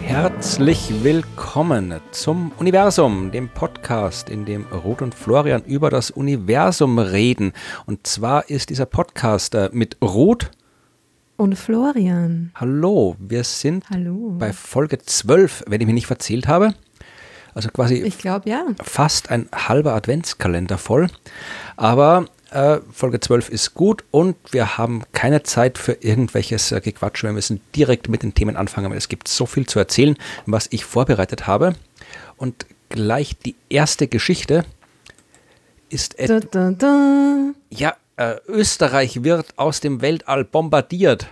Herzlich willkommen zum Universum, dem Podcast, in dem Ruth und Florian über das Universum reden. Und zwar ist dieser Podcast äh, mit Ruth und Florian. Hallo, wir sind Hallo. bei Folge 12, wenn ich mich nicht verzählt habe. Also quasi ich glaube ja. fast ein halber Adventskalender voll. Aber äh, Folge 12 ist gut und wir haben keine Zeit für irgendwelches äh, Gequatsch. Wir müssen direkt mit den Themen anfangen, weil es gibt so viel zu erzählen, was ich vorbereitet habe. Und gleich die erste Geschichte ist Da, da, da. ja, äh, Österreich wird aus dem Weltall bombardiert.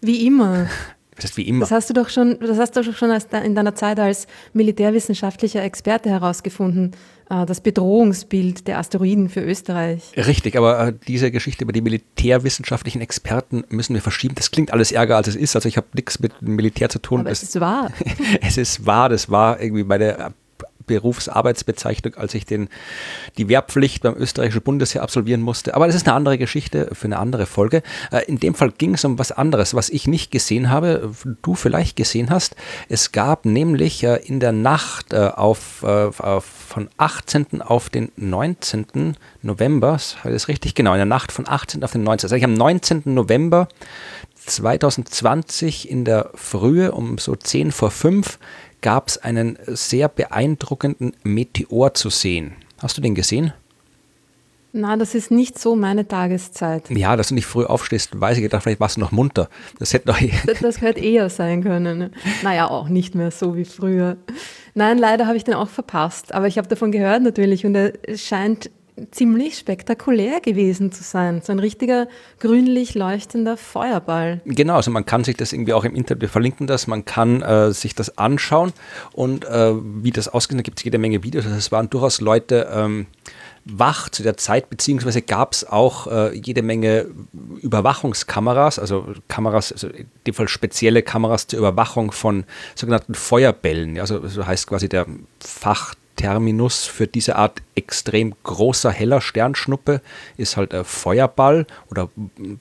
Wie immer. Das ist wie immer. Das hast du doch schon, das hast du doch schon in deiner Zeit als militärwissenschaftlicher Experte herausgefunden, äh, das Bedrohungsbild der Asteroiden für Österreich. Richtig, aber äh, diese Geschichte über die militärwissenschaftlichen Experten müssen wir verschieben. Das klingt alles ärger, als es ist. Also ich habe nichts mit dem Militär zu tun. Aber es ist wahr. es ist wahr, das war irgendwie meine äh, Berufsarbeitsbezeichnung, als ich den, die Wehrpflicht beim österreichischen Bundesheer absolvieren musste. Aber das ist eine andere Geschichte für eine andere Folge. Äh, In dem Fall ging es um was anderes, was ich nicht gesehen habe, du vielleicht gesehen hast. Es gab nämlich äh, in der Nacht äh, auf, auf von 18. auf den 19. November, das ist richtig genau, in der Nacht von 18. auf den 19. Also ich am 19. November 2020 in der Frühe um so 10 vor 5 gab es einen sehr beeindruckenden Meteor zu sehen. Hast du den gesehen? Na, das ist nicht so meine Tageszeit. Ja, dass du nicht früh aufstehst, weiß ich gedacht, vielleicht warst du noch munter. Das hätte noch. Das, das könnte eher sein können. ne? Naja, auch nicht mehr so wie früher. Nein, leider habe ich den auch verpasst. Aber ich habe davon gehört natürlich und er scheint ziemlich spektakulär gewesen zu sein. So ein richtiger grünlich leuchtender Feuerball. Genau, also man kann sich das irgendwie auch im Internet, wir verlinken das, man kann äh, sich das anschauen und äh, wie das ausgeht, da gibt es jede Menge Videos. Also es waren durchaus Leute ähm, wach zu der Zeit, beziehungsweise gab es auch äh, jede Menge Überwachungskameras, also Kameras, also in dem Fall spezielle Kameras zur Überwachung von sogenannten Feuerbällen. Also so heißt quasi der Fachterminus für diese Art extrem großer, heller Sternschnuppe ist halt äh, Feuerball oder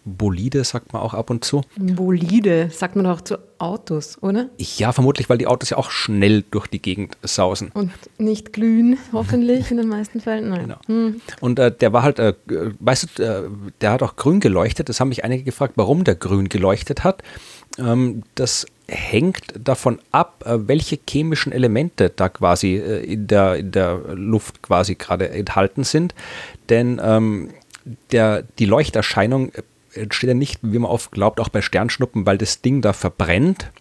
Bolide, sagt man auch ab und zu. Bolide, sagt man auch zu Autos, oder? Ja, vermutlich, weil die Autos ja auch schnell durch die Gegend sausen. Und nicht glühen, hoffentlich in den meisten Fällen. Nein. Genau. Hm. Und äh, der war halt, äh, weißt du, äh, der hat auch grün geleuchtet. Das haben mich einige gefragt, warum der grün geleuchtet hat. Ähm, das hängt davon ab, äh, welche chemischen Elemente da quasi äh, in, der, in der Luft quasi gerade enthalten sind. Denn ähm, der, die Leuchterscheinung äh, entsteht ja nicht, wie man oft glaubt, auch bei Sternschnuppen, weil das Ding da verbrennt.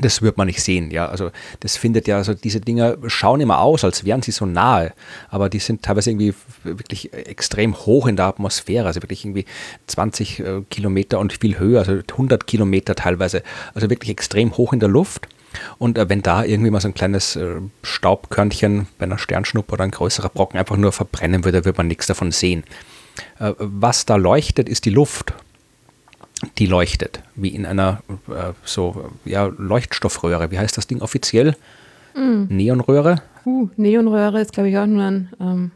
Das wird man nicht sehen, ja. Also das findet ja, also diese Dinger schauen immer aus, als wären sie so nahe, aber die sind teilweise irgendwie wirklich extrem hoch in der Atmosphäre, also wirklich irgendwie 20 äh, Kilometer und viel höher, also 100 Kilometer teilweise, also wirklich extrem hoch in der Luft. Und äh, wenn da irgendwie mal so ein kleines äh, Staubkörnchen bei einer Sternschnuppe oder ein größerer Brocken einfach nur verbrennen würde, würde man nichts davon sehen. Äh, was da leuchtet, ist die Luft die leuchtet, wie in einer äh, so ja, Leuchtstoffröhre. Wie heißt das Ding offiziell? Neonröhre? Uh, Neonröhre ist, glaube ich, auch nur ein ähm,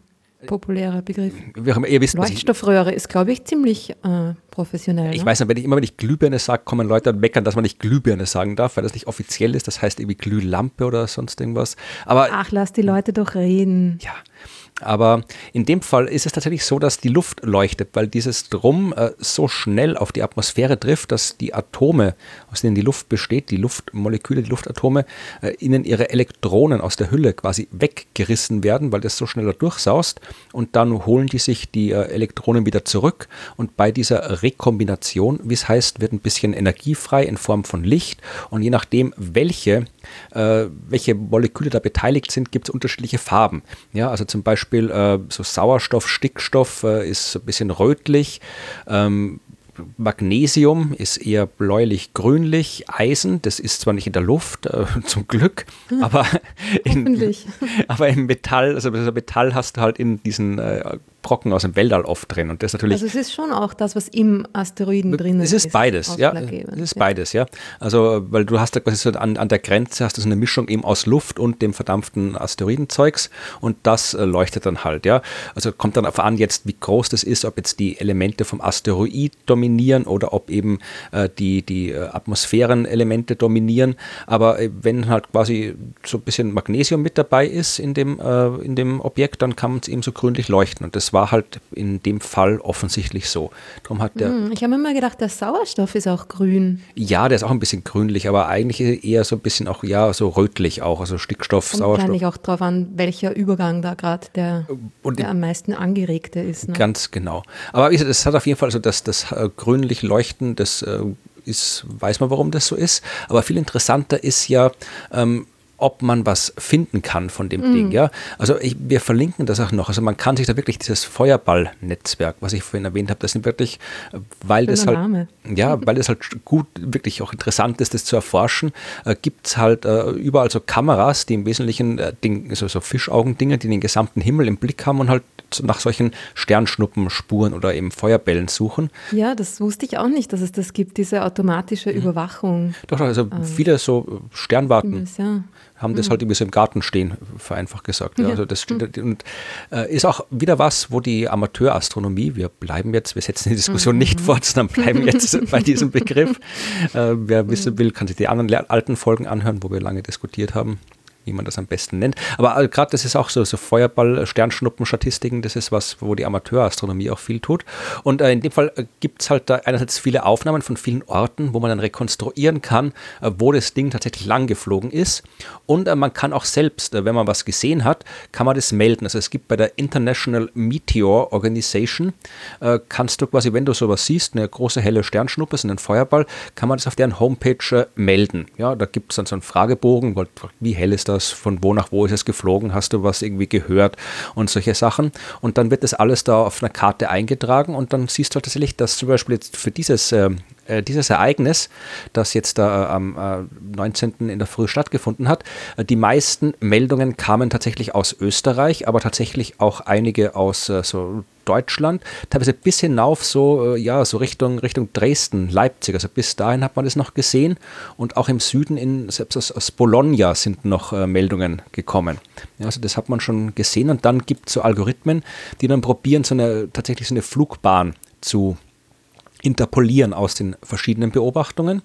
populärer Begriff. Wisst, Leuchtstoffröhre ist, glaube ich, ziemlich äh, professionell. ich ne? weiß nicht, wenn ich immer wenn ich Glühbirne sage, kommen Leute und meckern, dass man nicht Glühbirne sagen darf, weil das nicht offiziell ist. Das heißt irgendwie Glühlampe oder sonst irgendwas. Aber Ach, lass die Leute doch reden. Ja, aber in dem Fall ist es tatsächlich so, dass die Luft leuchtet, weil dieses Drum äh, so schnell auf die Atmosphäre trifft, dass die Atome, aus denen die Luft besteht, die Luftmoleküle, die Luftatome, äh, ihnen ihre Elektronen aus der Hülle quasi weggerissen werden, weil das so schneller durchsaust. Und dann holen die sich die äh, Elektronen wieder zurück. Und bei dieser Rekombination, wie es heißt, wird ein bisschen Energie frei in Form von Licht. Und je nachdem, welche, äh, welche Moleküle da beteiligt sind, gibt es unterschiedliche Farben. Ja, also zum Beispiel äh, so Sauerstoff, Stickstoff äh, ist ein bisschen rötlich. Ähm, Magnesium ist eher bläulich-grünlich. Eisen, das ist zwar nicht in der Luft, äh, zum Glück, aber, in, aber im Metall, also das Metall hast du halt in diesen äh, Brocken aus dem Weltall oft drin. Und das natürlich. Also es ist schon auch das, was im Asteroiden drin ist. Es ist beides, ja. Es ist beides, ja. Also, weil du hast da quasi so an, an der Grenze hast du so eine Mischung eben aus Luft und dem verdampften Asteroidenzeugs und das äh, leuchtet dann halt, ja. Also kommt dann auf an jetzt, wie groß das ist, ob jetzt die Elemente vom Asteroid dominieren oder ob eben äh, die, die äh, Atmosphärenelemente dominieren. Aber äh, wenn halt quasi so ein bisschen Magnesium mit dabei ist in dem, in dem Objekt, dann kann man es eben so grünlich leuchten. Und das war halt in dem Fall offensichtlich so. Darum hat der hm, ich habe immer gedacht, der Sauerstoff ist auch grün. Ja, der ist auch ein bisschen grünlich, aber eigentlich eher so ein bisschen auch, ja, so rötlich auch, also Stickstoff, Kommt Sauerstoff. Wahrscheinlich auch darauf an, welcher Übergang da gerade der, der am meisten angeregte ist. Ne? Ganz genau. Aber es hat auf jeden Fall so das, das äh, grünlich Leuchten, das äh, ist, weiß man, warum das so ist. Aber viel interessanter ist ja, ähm, ob man was finden kann von dem mhm. Ding. Ja? Also ich, wir verlinken das auch noch. Also man kann sich da wirklich dieses Feuerball-Netzwerk, was ich vorhin erwähnt habe, das sind wirklich, weil Schöner das halt, Name. ja, weil es halt gut, wirklich auch interessant ist, das zu erforschen, äh, gibt es halt äh, überall so Kameras, die im Wesentlichen äh, Ding, so, so Fischaugendinger, die den gesamten Himmel im Blick haben und halt nach solchen Sternschnuppenspuren oder eben Feuerbällen suchen. Ja, das wusste ich auch nicht, dass es das gibt, diese automatische mhm. Überwachung. Doch, also ähm, viele so Sternwarten. Ja haben das mhm. halt irgendwie so im Garten stehen, vereinfacht gesagt. Ja. Also das steht, mhm. und äh, ist auch wieder was, wo die Amateurastronomie, wir bleiben jetzt, wir setzen die Diskussion mhm. nicht fort, sondern bleiben jetzt bei diesem Begriff. Äh, wer wissen will, kann sich die anderen alten Folgen anhören, wo wir lange diskutiert haben wie man das am besten nennt. Aber äh, gerade das ist auch so, so Feuerball, Sternschnuppen-Statistiken, das ist was, wo die Amateurastronomie auch viel tut. Und äh, in dem Fall äh, gibt es halt da einerseits viele Aufnahmen von vielen Orten, wo man dann rekonstruieren kann, äh, wo das Ding tatsächlich lang geflogen ist. Und äh, man kann auch selbst, äh, wenn man was gesehen hat, kann man das melden. Also es gibt bei der International Meteor Organization, kannst du quasi, wenn du sowas siehst, eine große helle Sternschnuppe, so einen Feuerball, kann man das auf deren Homepage melden. Ja, da gibt es dann so einen Fragebogen, wie hell ist das, von wo nach wo ist es geflogen, hast du was irgendwie gehört und solche Sachen. Und dann wird das alles da auf einer Karte eingetragen und dann siehst du halt tatsächlich, dass zum Beispiel jetzt für dieses, äh, äh dieses Ereignis, das jetzt äh, am äh, 19. in der Früh stattgefunden hat, äh, die meisten Meldungen kamen tatsächlich aus Österreich, aber tatsächlich auch einige aus äh, so Deutschland, teilweise bis hinauf so, äh, ja, so Richtung, Richtung Dresden, Leipzig. Also bis dahin hat man das noch gesehen. Und auch im Süden, in, selbst aus, aus Bologna sind noch äh, Meldungen gekommen. Ja, also das hat man schon gesehen. Und dann gibt es so Algorithmen, die dann probieren, so eine, tatsächlich so eine Flugbahn zu interpolieren aus den verschiedenen Beobachtungen.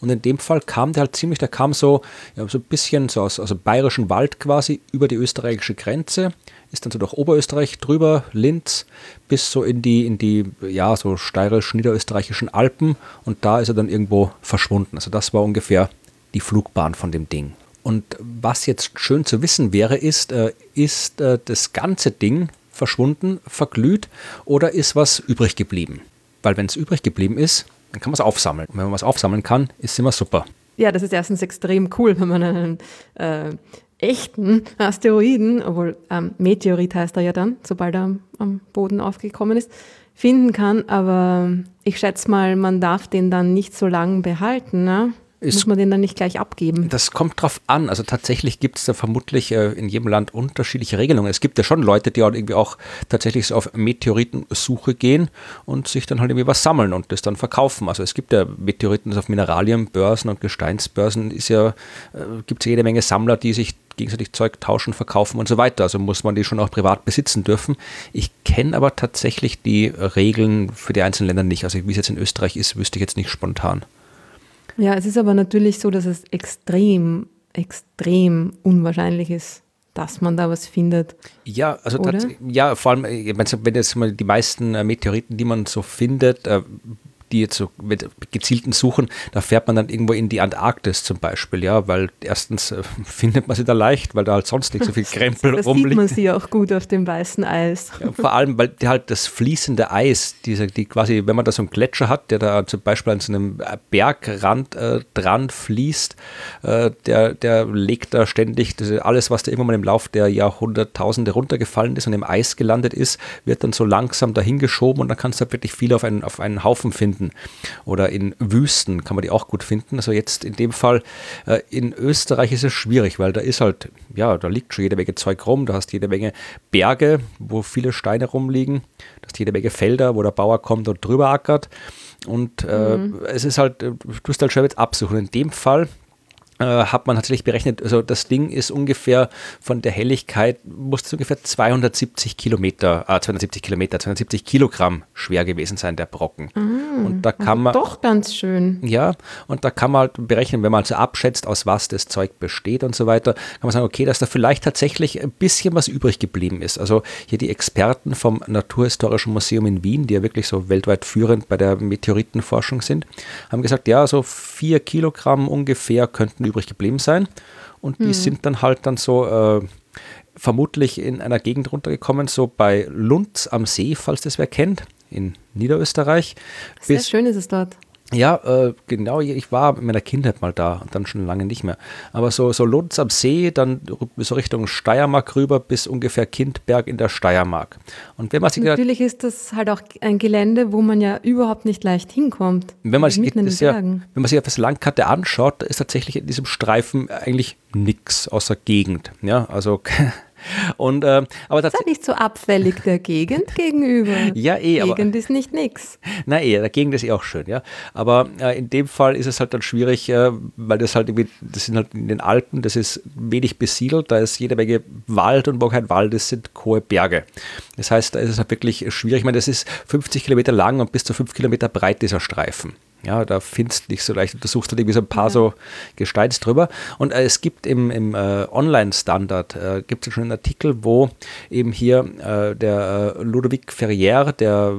Und in dem Fall kam der halt ziemlich, der kam so, ja, so ein bisschen so aus, aus dem bayerischen Wald quasi über die österreichische Grenze, ist dann so durch Oberösterreich drüber, Linz, bis so in die, in die, ja, so steirisch-niederösterreichischen Alpen und da ist er dann irgendwo verschwunden. Also das war ungefähr die Flugbahn von dem Ding. Und was jetzt schön zu wissen wäre, ist, äh, ist äh, das ganze Ding verschwunden, verglüht oder ist was übrig geblieben? Weil wenn es übrig geblieben ist, dann kann man es aufsammeln. Und wenn man was aufsammeln kann, ist es immer super. Ja, das ist erstens extrem cool, wenn man einen äh, echten Asteroiden, obwohl ähm, Meteorit heißt er ja dann, sobald er am, am Boden aufgekommen ist, finden kann. Aber ich schätze mal, man darf den dann nicht so lange behalten. Ne? Muss man den dann nicht gleich abgeben? Das kommt drauf an. Also tatsächlich gibt es da vermutlich äh, in jedem Land unterschiedliche Regelungen. Es gibt ja schon Leute, die auch irgendwie auch tatsächlich so auf Meteoritensuche gehen und sich dann halt irgendwie was sammeln und das dann verkaufen. Also es gibt ja Meteoriten auf Mineralienbörsen und Gesteinsbörsen ist ja, äh, gibt es jede Menge Sammler, die sich gegenseitig Zeug tauschen, verkaufen und so weiter. Also muss man die schon auch privat besitzen dürfen. Ich kenne aber tatsächlich die Regeln für die einzelnen Länder nicht. Also wie es jetzt in Österreich ist, wüsste ich jetzt nicht spontan. Ja, es ist aber natürlich so, dass es extrem, extrem unwahrscheinlich ist, dass man da was findet. Ja, also ja, vor allem, wenn jetzt mal die meisten äh, Meteoriten, die man so findet, äh, die jetzt so mit gezielten Suchen, da fährt man dann irgendwo in die Antarktis zum Beispiel, ja, weil erstens äh, findet man sie da leicht, weil da halt sonst nicht so viel Krempel da rumliegt. sieht man sie auch gut auf dem weißen Eis. Ja, vor allem, weil die halt das fließende Eis, diese, die quasi, wenn man da so einen Gletscher hat, der da zum Beispiel an so einem Bergrand äh, dran fließt, äh, der, der legt da ständig das, alles, was da immer mal im Lauf der Jahrhunderttausende runtergefallen ist und im Eis gelandet ist, wird dann so langsam dahingeschoben und dann kannst du halt wirklich viel auf einen, auf einen Haufen finden finden. Oder in Wüsten kann man die auch gut finden. Also jetzt in dem Fall äh, in Österreich ist es schwierig, weil da ist halt, ja, da liegt schon jede Menge Zeug rum. Da hast jede Menge Berge, wo viele Steine rumliegen. Da hast jede Menge Felder, wo der Bauer kommt und drüber ackert. Und äh, mhm. es ist halt, du musst halt schwer mit absuchen. In dem Fall äh, hat man tatsächlich berechnet, also das Ding ist ungefähr von der Helligkeit, muss es ungefähr 270 Kilometer, äh, 270 Kilometer, 270 Kilogramm schwer gewesen sein, der Brocken. Mm, und da kann man. Doch ganz schön. Ja, und da kann man halt berechnen, wenn man also abschätzt, aus was das Zeug besteht und so weiter, kann man sagen, okay, dass da vielleicht tatsächlich ein bisschen was übrig geblieben ist. Also hier die Experten vom Naturhistorischen Museum in Wien, die ja wirklich so weltweit führend bei der Meteoritenforschung sind, haben gesagt, ja, so vier Kilogramm ungefähr könnten übrig geblieben sein. Und die hm. sind dann halt dann so äh, vermutlich in einer Gegend runtergekommen, so bei Lunds am See, falls das wer kennt, in Niederösterreich. Sehr Bis, schön ist es dort. Ja, äh, genau, ich war in meiner Kindheit mal da und dann schon lange nicht mehr. Aber so, so Lunds am See, dann so Richtung Steiermark rüber bis ungefähr Kindberg in der Steiermark. Und wenn man sich Natürlich ist das halt auch ein Gelände, wo man ja überhaupt nicht leicht hinkommt. Wenn man, sich, ja, wenn man sich das Landkarte anschaut, ist tatsächlich in diesem Streifen eigentlich nichts außer Gegend. Ja, also Und, äh, aber das ist ja nicht so abfällig der Gegend gegenüber. Ja, eh. Gegend aber, ist nicht nix. Na eh, der Gegend ist eh auch schön, ja. Aber äh, in dem Fall ist es halt dann schwierig, äh, weil das halt irgendwie, das sind halt in den Alpen, das ist wenig besiedelt, da ist jede Menge Wald und wo kein Wald ist, sind hohe Berge. Das heißt, da ist es halt wirklich schwierig. Ich meine, das ist 50 Kilometer lang und bis zu 5 Kilometer breit dieser Streifen. Ja, da findest du nicht so leicht, du suchst halt irgendwie so ein paar ja. so Gesteins drüber. Und äh, es gibt im, im äh, Online-Standard, äh, gibt es schon einen Artikel, wo eben hier äh, der äh, Ludovic Ferrier, der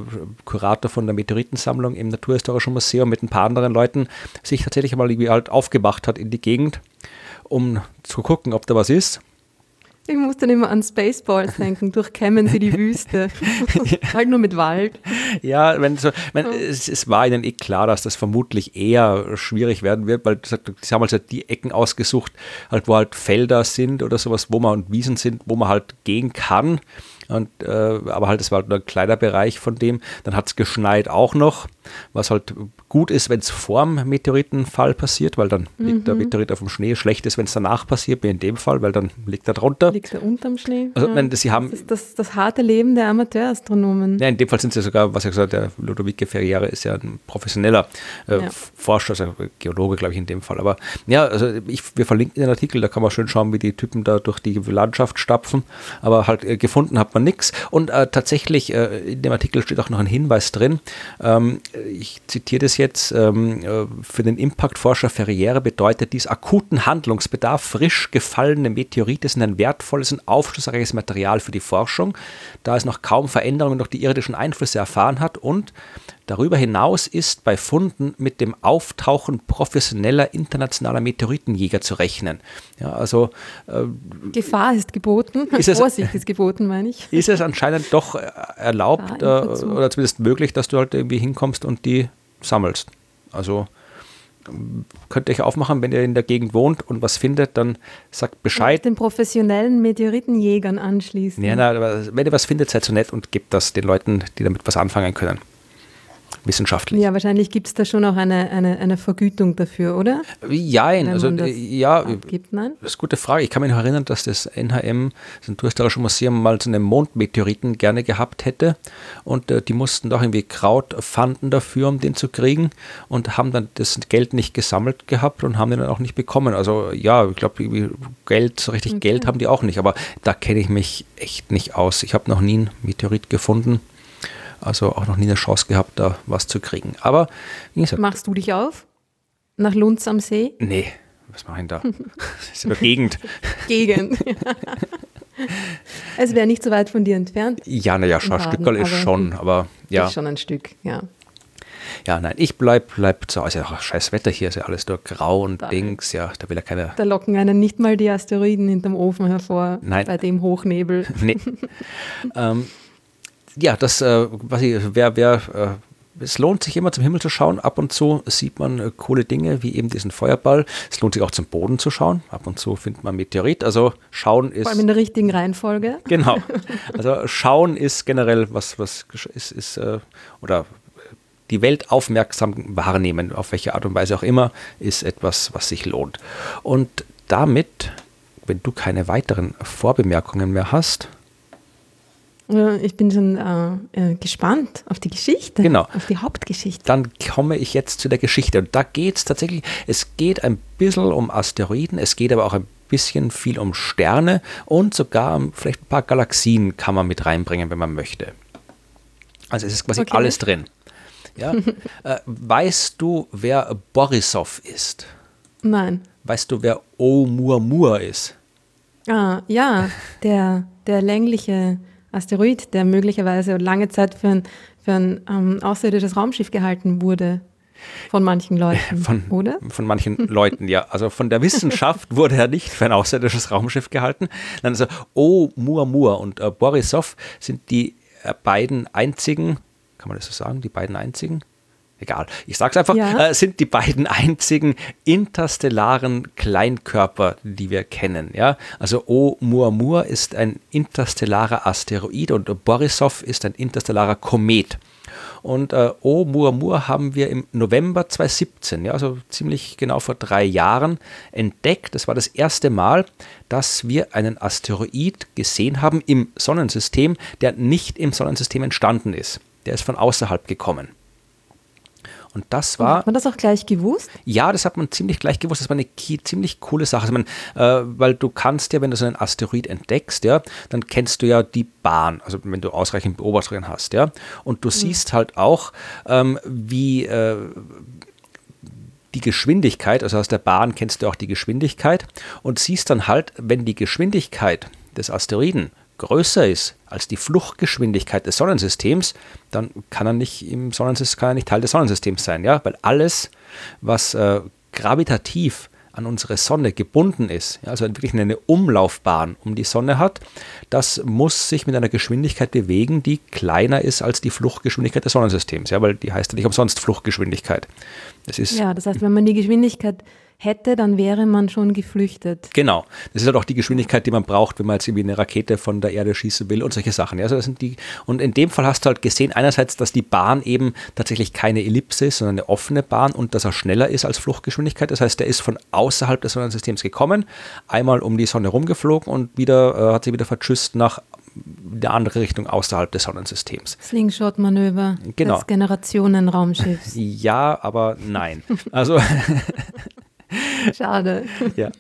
Kurator von der Meteoritensammlung im Naturhistorischen Museum mit ein paar anderen Leuten, sich tatsächlich mal irgendwie halt aufgemacht hat in die Gegend, um zu gucken, ob da was ist. Ich muss dann immer an Spaceballs denken, durchkämmen sie die Wüste. halt nur mit Wald. Ja, wenn so, wenn, oh. es, es, war ihnen eh klar, dass das vermutlich eher schwierig werden wird, weil sie haben also die Ecken ausgesucht, halt, wo halt Felder sind oder sowas, wo man und Wiesen sind, wo man halt gehen kann. Und, äh, aber halt, es war halt nur ein kleiner Bereich von dem. Dann hat es geschneit auch noch, was halt gut ist, wenn es vorm Meteoritenfall passiert, weil dann mhm. liegt der mhm. Meteorit auf dem Schnee. Schlecht ist, wenn es danach passiert, wie in dem Fall, weil dann liegt er drunter. Liegt er unterm Schnee. Also, ja. wenn, sie haben, das ist das, das harte Leben der Amateurastronomen. Ja, in dem Fall sind sie sogar, was ich gesagt habe, der Ludovico Ferriere ist ja ein professioneller äh, ja. Forscher, also Geologe, glaube ich, in dem Fall. Aber ja, also ich, wir verlinken den Artikel, da kann man schön schauen, wie die Typen da durch die Landschaft stapfen. Aber halt äh, gefunden hat man nichts. Und äh, tatsächlich, äh, in dem Artikel steht auch noch ein Hinweis drin. Ähm, ich zitiere das jetzt. Ähm, äh, für den Impactforscher Ferriere bedeutet dies akuten Handlungsbedarf. Frisch gefallene Meteorite sind ein wertvolles und aufschlussreiches Material für die Forschung, da es noch kaum Veränderungen durch die irdischen Einflüsse erfahren hat und Darüber hinaus ist bei Funden mit dem Auftauchen professioneller internationaler Meteoritenjäger zu rechnen. Ja, also, äh, Gefahr ist geboten, ist es, Vorsicht ist geboten, meine ich. Ist es anscheinend doch äh, erlaubt äh, oder zumindest möglich, dass du halt irgendwie hinkommst und die sammelst. Also könnt ihr euch aufmachen, wenn ihr in der Gegend wohnt und was findet, dann sagt Bescheid. Den professionellen Meteoritenjägern anschließen. Ja, na, wenn ihr was findet, seid so nett und gebt das den Leuten, die damit was anfangen können wissenschaftlich. Ja, wahrscheinlich gibt es da schon auch eine, eine, eine Vergütung dafür, oder? Jein, also ja, abgibt, nein? das ist eine gute Frage. Ich kann mich noch erinnern, dass das NHM, das Naturhistorische Museum, mal so einen Mondmeteoriten gerne gehabt hätte und äh, die mussten doch irgendwie Kraut fanden dafür, um den zu kriegen und haben dann das Geld nicht gesammelt gehabt und haben den dann auch nicht bekommen. Also ja, ich glaube, Geld, so richtig okay. Geld haben die auch nicht, aber da kenne ich mich echt nicht aus. Ich habe noch nie einen Meteorit gefunden. Also auch noch nie eine Chance gehabt, da was zu kriegen. Aber wie gesagt. Machst du dich auf? Nach Lunds am See? Nee, was mache ich denn da? das ist aber Gegend. Gegend. es wäre nicht so weit von dir entfernt. Ja, naja, ein Stückerl ist schon, aber ja. Ist schon ein Stück, ja. Ja, nein, ich bleib, bleib zu Hause. Ach, scheiß Wetter hier, ist ja alles nur grau und da, Dings, ja, da will ja keiner. Da locken einen nicht mal die Asteroiden hinterm Ofen hervor. Nein. Bei dem Hochnebel. Nee. ähm, ja, das, äh, was ich, wer, wer, äh, es lohnt sich immer zum Himmel zu schauen. Ab und zu sieht man äh, coole Dinge, wie eben diesen Feuerball. Es lohnt sich auch zum Boden zu schauen. Ab und zu findet man Meteorit. Also schauen ist. Vor allem in der richtigen Reihenfolge. Genau. Also schauen ist generell was, was ist, ist äh, oder die Welt aufmerksam wahrnehmen, auf welche Art und Weise auch immer, ist etwas, was sich lohnt. Und damit, wenn du keine weiteren Vorbemerkungen mehr hast, ich bin schon äh, äh, gespannt auf die Geschichte, genau. auf die Hauptgeschichte. Dann komme ich jetzt zu der Geschichte. Und da geht es tatsächlich, es geht ein bisschen um Asteroiden, es geht aber auch ein bisschen viel um Sterne und sogar um vielleicht ein paar Galaxien kann man mit reinbringen, wenn man möchte. Also es ist quasi okay. alles drin. Ja? äh, weißt du, wer Borisov ist? Nein. Weißt du, wer Oumuamua ist? Ah, ja, der, der längliche Asteroid, der möglicherweise lange Zeit für ein, für ein ähm, außerirdisches Raumschiff gehalten wurde. Von manchen Leuten, von, oder? Von manchen Leuten, ja. Also von der Wissenschaft wurde er nicht für ein außerirdisches Raumschiff gehalten. Nein, also Oumuamua und äh, Borisov sind die äh, beiden einzigen, kann man das so sagen, die beiden einzigen egal, ich sag's einfach, ja. äh, sind die beiden einzigen interstellaren Kleinkörper, die wir kennen. Ja? Also Oumuamua ist ein interstellarer Asteroid und Borisov ist ein interstellarer Komet. Und äh, Oumuamua haben wir im November 2017, ja, also ziemlich genau vor drei Jahren, entdeckt. Das war das erste Mal, dass wir einen Asteroid gesehen haben im Sonnensystem, der nicht im Sonnensystem entstanden ist. Der ist von außerhalb gekommen. Und das war. hat man das auch gleich gewusst? Ja, das hat man ziemlich gleich gewusst. Das war eine ziemlich coole Sache. Also man, äh, weil du kannst ja, wenn du so einen Asteroid entdeckst, ja, dann kennst du ja die Bahn, also wenn du ausreichend Beobachtungen hast, ja. Und du mhm. siehst halt auch, ähm, wie. Äh, die Geschwindigkeit, also aus der Bahn kennst du auch die Geschwindigkeit und siehst dann halt, wenn die Geschwindigkeit des Asteroiden größer ist als die Fluchtgeschwindigkeit des Sonnensystems, dann kann er nicht im Sonnensystem, kann er nicht Teil des Sonnensystems sein, ja, weil alles, was äh, gravitativ an unsere Sonne gebunden ist, ja, also wirklich eine Umlaufbahn um die Sonne hat, das muss sich mit einer Geschwindigkeit bewegen, die kleiner ist als die Fluchtgeschwindigkeit des Sonnensystems, ja, weil die heißt ja nicht umsonst Fluchtgeschwindigkeit. Das ist ja, das heißt, wenn man die Geschwindigkeit hätte, dann wäre man schon geflüchtet. Genau. Das ist halt auch die Geschwindigkeit, die man braucht, wenn man jetzt irgendwie eine Rakete von der Erde schießen will und solche Sachen. Also das sind die, und in dem Fall hast du halt gesehen, einerseits, dass die Bahn eben tatsächlich keine Ellipse ist, sondern eine offene Bahn und dass er schneller ist als Fluchtgeschwindigkeit. Das heißt, der ist von außerhalb des Sonnensystems gekommen, einmal um die Sonne rumgeflogen und wieder äh, hat sie wieder vertschüsst nach der andere Richtung außerhalb des Sonnensystems. Slingshot-Manöver genau. des Generationenraumschiffs. Ja, aber nein. Also Schade. Ja.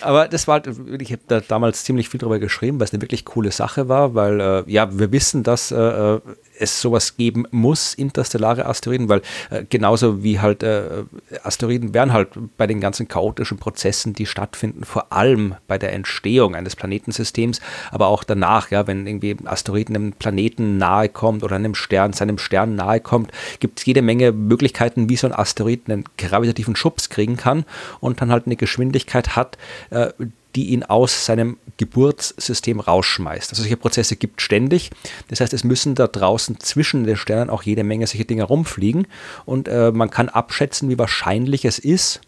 Aber das war halt, ich habe da damals ziemlich viel drüber geschrieben, weil es eine wirklich coole Sache war, weil äh, ja, wir wissen, dass äh, äh es sowas geben muss, interstellare Asteroiden, weil äh, genauso wie halt äh, Asteroiden werden halt bei den ganzen chaotischen Prozessen, die stattfinden, vor allem bei der Entstehung eines Planetensystems, aber auch danach, ja, wenn irgendwie Asteroiden einem Planeten nahe kommt oder einem Stern, seinem Stern nahe kommt, gibt es jede Menge Möglichkeiten, wie so ein Asteroid einen gravitativen Schubs kriegen kann und dann halt eine Geschwindigkeit hat, äh, die ihn aus seinem Geburtssystem rausschmeißt. Also solche Prozesse gibt ständig. Das heißt, es müssen da draußen zwischen den Sternen auch jede Menge solche Dinge rumfliegen und äh, man kann abschätzen, wie wahrscheinlich es ist,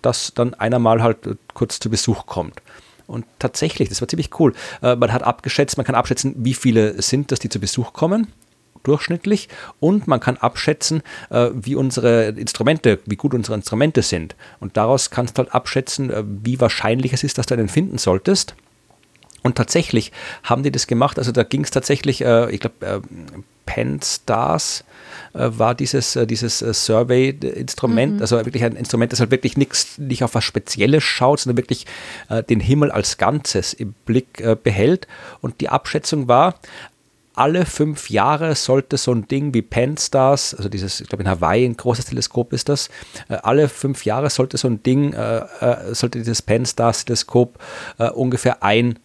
dass dann einer mal halt äh, kurz zu Besuch kommt. Und tatsächlich, das war ziemlich cool. Äh, man hat abgeschätzt, man kann abschätzen, wie viele sind das, die zu Besuch kommen durchschnittlich und man kann abschätzen, äh, wie unsere Instrumente, wie gut unsere Instrumente sind. Und daraus kannst du halt abschätzen, äh, wie wahrscheinlich es ist, dass du einen finden solltest. Und tatsächlich haben die das gemacht. Also da ging es tatsächlich, äh, ich glaube, Penstars äh, war dieses, dieses Survey-Instrument, mhm. also wirklich ein Instrument, das halt wirklich nichts, nicht auf was Spezielles schaut, sondern wirklich den Himmel als Ganzes im Blick behält. Und die Abschätzung war, alle fünf Jahre sollte so ein Ding wie Pan-Stars, also dieses, ich glaube in Hawaii ein großes Teleskop ist das, äh, alle fünf Jahre sollte so ein Ding, äh, äh, sollte dieses Pan-Stars-Teleskop äh, ungefähr ein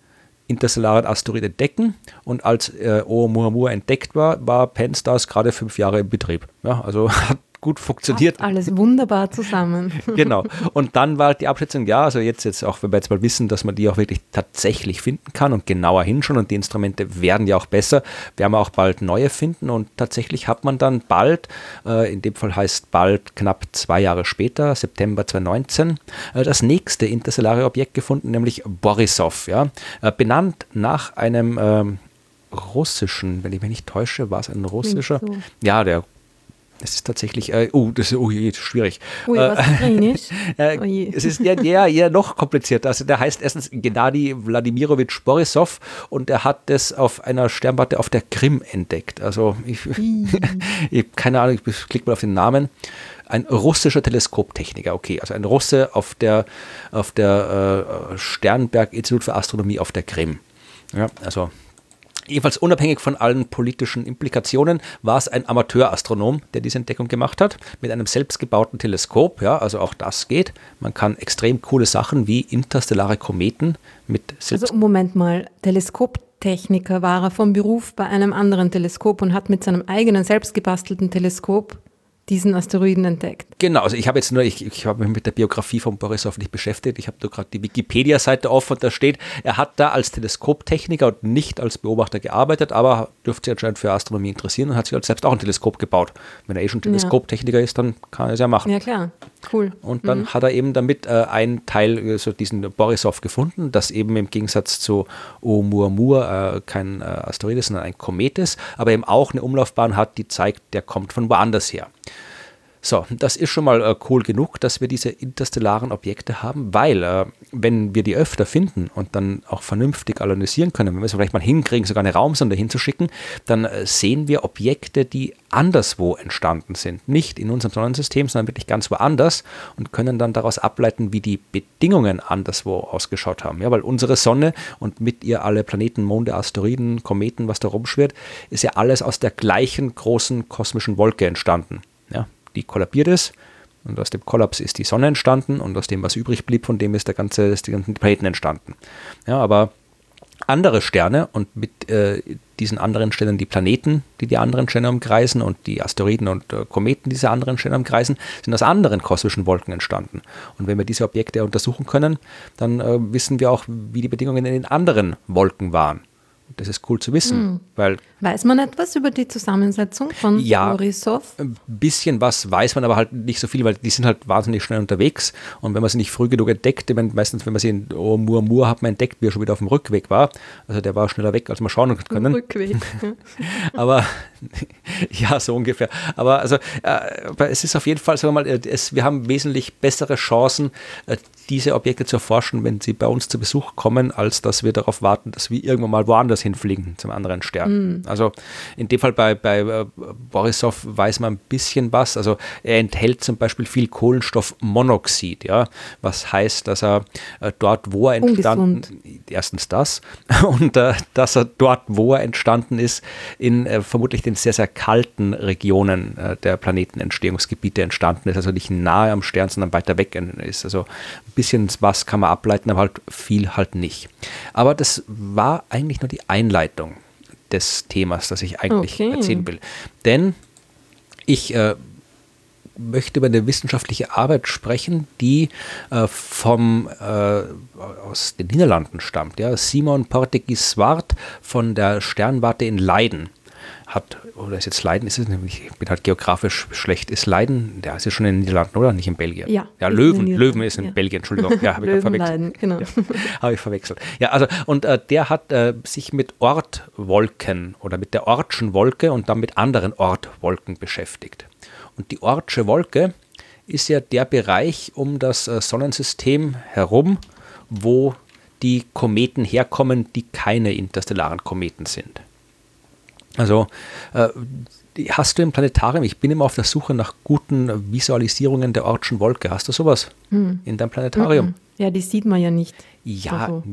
interstellaren Asteroid entdecken und als äh, Oumuamua entdeckt war, war Pan-Stars gerade fünf Jahre in Betrieb. Ja, also hat gut funktioniert. Passt alles wunderbar zusammen. genau. Und dann war die Abschätzung, ja, also jetzt, jetzt auch, wenn wir jetzt mal wissen, dass man die auch wirklich tatsächlich finden kann und genauer hinschauen und die Instrumente werden ja auch besser, werden wir auch bald neue finden und tatsächlich hat man dann bald, äh, in dem Fall heißt bald knapp zwei Jahre später, September 2019, äh, das nächste interstellare Objekt gefunden, nämlich Borisov, ja, äh, benannt nach einem ähm, russischen, wenn ich mich nicht täusche, war es ein russischer, so. ja, der Es ist tatsächlich, äh, oh, das ist, oh, je, schwierig. Ui, was drin ist? Äh, Oh je. es ist ja, ja, ja noch komplizierter. Also der heißt erstens Gennady Wladimirovich Borisov und er hat das auf einer Sternwarte auf der Krim entdeckt. Also ich, ich keine Ahnung, ich klicke mal auf den Namen. Ein russischer Teleskoptechniker, okay, also ein Russe auf der, auf der äh, Sternberg-Institut für Astronomie auf der Krim. Ja, also Jedenfalls unabhängig von allen politischen Implikationen war es ein Amateurastronom, der diese Entdeckung gemacht hat, mit einem selbstgebauten Teleskop. Ja, also auch das geht. Man kann extrem coole Sachen wie interstellare Kometen mit selbst Also Moment mal, Teleskoptechniker war er vom Beruf bei einem anderen Teleskop und hat mit seinem eigenen selbstgebastelten Teleskop diesen Asteroiden entdeckt. Genau, also ich habe jetzt nur, ich, ich habe mich mit der Biografie von Borisov nicht beschäftigt. Ich habe nur gerade die Wikipedia-Seite offen und da steht, er hat da als Teleskoptechniker und nicht als Beobachter gearbeitet, aber dürfte sich anscheinend für Astronomie interessieren und hat sich halt selbst auch ein Teleskop gebaut. Wenn er eh schon Teleskoptechniker ist, dann kann er es ja machen. Ja klar, cool. Und dann hat er eben damit äh, einen Teil, äh, so diesen Borisov gefunden, das eben im Gegensatz zu Oumuamua äh, kein äh, Asteroid ist, sondern ein Komet ist, aber eben auch eine Umlaufbahn hat, die zeigt, der kommt von woanders her. So, das ist schon mal äh, cool genug, dass wir diese interstellaren Objekte haben, weil äh, wenn wir die öfter finden und dann auch vernünftig analysieren können, wenn wir es vielleicht mal hinkriegen, sogar eine Raumsonde hinzuschicken, dann äh, sehen wir Objekte, die anderswo entstanden sind. Nicht in unserem Sonnensystem, sondern wirklich ganz woanders und können dann daraus ableiten, wie die Bedingungen anderswo ausgeschaut haben. Ja, weil unsere Sonne und mit ihr alle Planeten, Monde, Asteroiden, Kometen, was da rumschwirrt, ist ja alles aus der gleichen großen kosmischen Wolke entstanden. Die kollabiert ist. Und aus dem Kollaps ist die Sonne entstanden und aus dem, was übrig blieb, von dem ist der ganze, ist die ganzen Planeten entstanden. Ja, aber andere Sterne und mit äh, diesen anderen Sternen die Planeten, die die anderen Sterne umkreisen und die Asteroiden und äh, Kometen, die diese anderen Sterne umkreisen, sind aus anderen kosmischen Wolken entstanden. Und wenn wir diese Objekte untersuchen können, dann äh, wissen wir auch, wie die Bedingungen in den anderen Wolken waren. Das ist cool zu wissen, weil Weiß man etwas über die Zusammensetzung von Ja. Borisov? ein bisschen was weiß man, aber halt nicht so viel, weil die sind halt wahnsinnig schnell unterwegs. Und wenn man sie nicht früh genug entdeckt, ich meine, meistens, wenn man sie in oh, Murmur hat man entdeckt, wie er schon wieder auf dem Rückweg war. Also der war schneller weg, als man schauen können. Rückweg. Aber ja, so ungefähr. Aber also äh, es ist auf jeden Fall, sagen wir mal, äh, es, wir haben wesentlich bessere Chancen, äh, diese Objekte zu erforschen, wenn sie bei uns zu Besuch kommen, als dass wir darauf warten, dass wir irgendwann mal woanders hinfliegen, zum anderen Stern. Also in dem Fall bei, bei äh, Borisov weiß man ein bisschen was. Also er enthält zum Beispiel viel Kohlenstoffmonoxid, ja, was heißt, dass er äh, dort, wo er entstanden erstens das und äh, dass er dort, wo er entstanden ist, in äh, vermutlich den sehr, sehr kalten Regionen äh, der Planetenentstehungsgebiete entstanden ist, also nicht nahe am Stern, sondern weiter weg ist. Also ein bisschen was kann man ableiten, aber halt viel halt nicht. Aber das war eigentlich nur die Einleitung des Themas, das ich eigentlich Okay. erzählen will. Denn ich äh, möchte über eine wissenschaftliche Arbeit sprechen, die äh, vom, äh, aus den Niederlanden stammt. Ja. Simon Portegiswart von der Sternwarte in Leiden hat, oder ist jetzt Leiden, ist es ich bin halt geografisch schlecht, ist Leiden, der ist ja schon in den Niederlanden, oder? Nicht in Belgien. Ja, ja Löwen, Löwen ist in ja. Belgien, Entschuldigung. Ja, habe ich verwechselt. Löwenleiden, genau. Habe ich verwechselt. Ja, also, und äh, der hat äh, sich mit Ortwolken oder mit der Ortschen Wolke und dann mit anderen Ortwolken beschäftigt. Und die Ortsche Wolke ist ja der Bereich um das äh, Sonnensystem herum, wo die Kometen herkommen, die keine interstellaren Kometen sind. Also, äh, hast du im Planetarium, ich bin immer auf der Suche nach guten Visualisierungen der Ortschen Wolke. Hast du sowas in deinem Planetarium? Ja, die sieht man ja nicht. Ja, Also.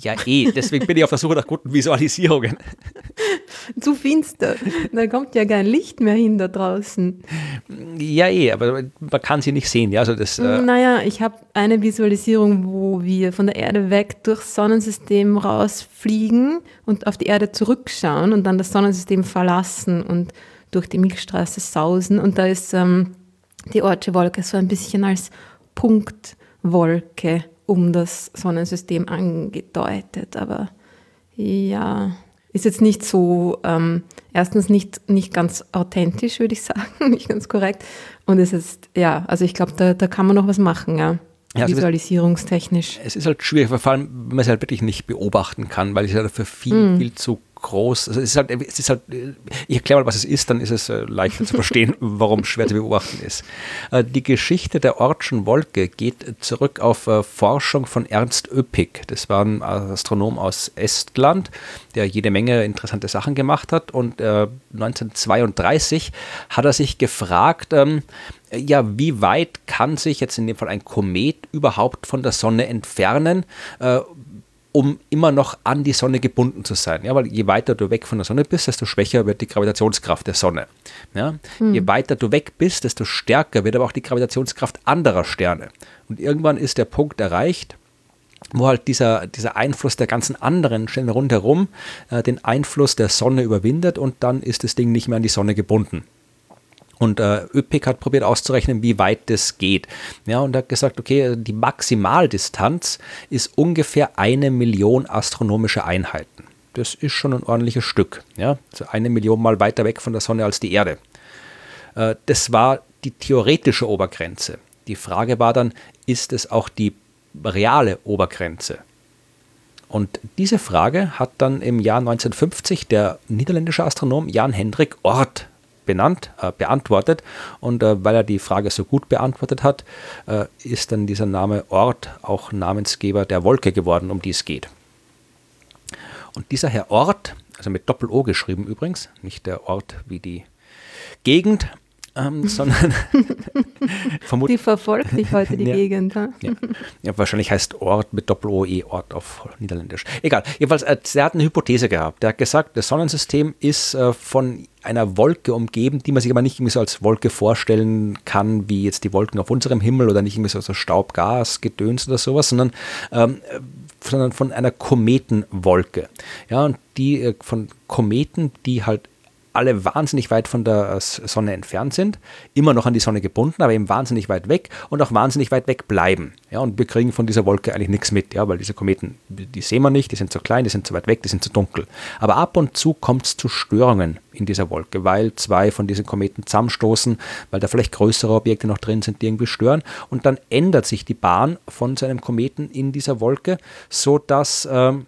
Ja eh. Deswegen bin ich auf der Suche nach guten Visualisierungen. Zu finster. Da kommt ja kein Licht mehr hin da draußen. Ja eh, aber man kann sie nicht sehen. Ja, also das, äh, Naja, ich habe eine Visualisierung, wo wir von der Erde weg durchs Sonnensystem rausfliegen und auf die Erde zurückschauen und dann das Sonnensystem verlassen und durch die Milchstraße sausen. Und da ist ähm, die Ortsche Wolke so ein bisschen als Punktwolke um das Sonnensystem angedeutet. Aber ja, ist jetzt nicht so, ähm, erstens nicht, nicht ganz authentisch, würde ich sagen, nicht ganz korrekt. Und es ist, ja, also ich glaube, da, da kann man noch was machen, ja. Ja, also Visualisierungstechnisch. es ist halt schwierig, vor allem, wenn man es halt wirklich nicht beobachten kann, weil es ja dafür viel, Mhm. viel zu groß. Also es ist halt, es ist halt, ich erkläre mal, was es ist, dann ist es äh, leichter zu verstehen, warum schwer zu beobachten ist. Äh, die Geschichte der Ortschen Wolke geht zurück auf äh, Forschung von Ernst Öppig. Das war ein Astronom aus Estland, der jede Menge interessante Sachen gemacht hat. Und 1932 hat er sich gefragt, ähm, ja, wie weit kann sich jetzt in dem Fall ein Komet überhaupt von der Sonne entfernen? Um immer noch an die Sonne gebunden zu sein. Ja, weil je weiter du weg von der Sonne bist, desto schwächer wird die Gravitationskraft der Sonne. Ja, hm. Je weiter du weg bist, desto stärker wird aber auch die Gravitationskraft anderer Sterne. Und irgendwann ist der Punkt erreicht, wo halt dieser, dieser Einfluss der ganzen anderen Sterne rundherum äh, den Einfluss der Sonne überwindet und dann ist das Ding nicht mehr an die Sonne gebunden. Und äh, ÖPIC hat probiert auszurechnen, wie weit das geht. Ja, und hat gesagt, okay, die Maximaldistanz ist ungefähr eine Million astronomische Einheiten. Das ist schon ein ordentliches Stück. Ja, also eine Million mal weiter weg von der Sonne als die Erde. Äh, das war die theoretische Obergrenze. Die Frage war dann, ist es auch die reale Obergrenze? Und diese Frage hat dann im Jahr 1950 der niederländische Astronom Jan Hendrik Oort benannt, äh, beantwortet. Und äh, weil er die Frage so gut beantwortet hat, äh, ist dann dieser Name Ort auch Namensgeber der Wolke geworden, um die es geht. Und dieser Herr Ort, also mit Doppel-O geschrieben übrigens, nicht der Ort wie die Gegend, ähm, sondern vermutlich. Die verfolgt dich heute, die ja, Gegend. Ja. ja. wahrscheinlich heißt Ort mit Doppel-O-E Ort auf Niederländisch. Egal, jedenfalls, äh, er hat eine Hypothese gehabt. Der hat gesagt, das Sonnensystem ist äh, von einer Wolke umgeben, die man sich aber nicht so als Wolke vorstellen kann, wie jetzt die Wolken auf unserem Himmel oder nicht irgendwie so, so Staub, Gas, Gedöns oder sowas, sondern, ähm, sondern von einer Kometenwolke. Ja, und die äh, von Kometen, die halt alle wahnsinnig weit von der Sonne entfernt sind, immer noch an die Sonne gebunden, aber eben wahnsinnig weit weg und auch wahnsinnig weit weg bleiben. Ja, und wir kriegen von dieser Wolke eigentlich nichts mit, ja, weil diese Kometen, die sehen wir nicht, die sind zu klein, die sind zu weit weg, die sind zu dunkel. Aber ab und zu kommt es zu Störungen in dieser Wolke, weil zwei von diesen Kometen zusammenstoßen, weil da vielleicht größere Objekte noch drin sind, die irgendwie stören. Und dann ändert sich die Bahn von so einem Kometen in dieser Wolke, sodass ähm,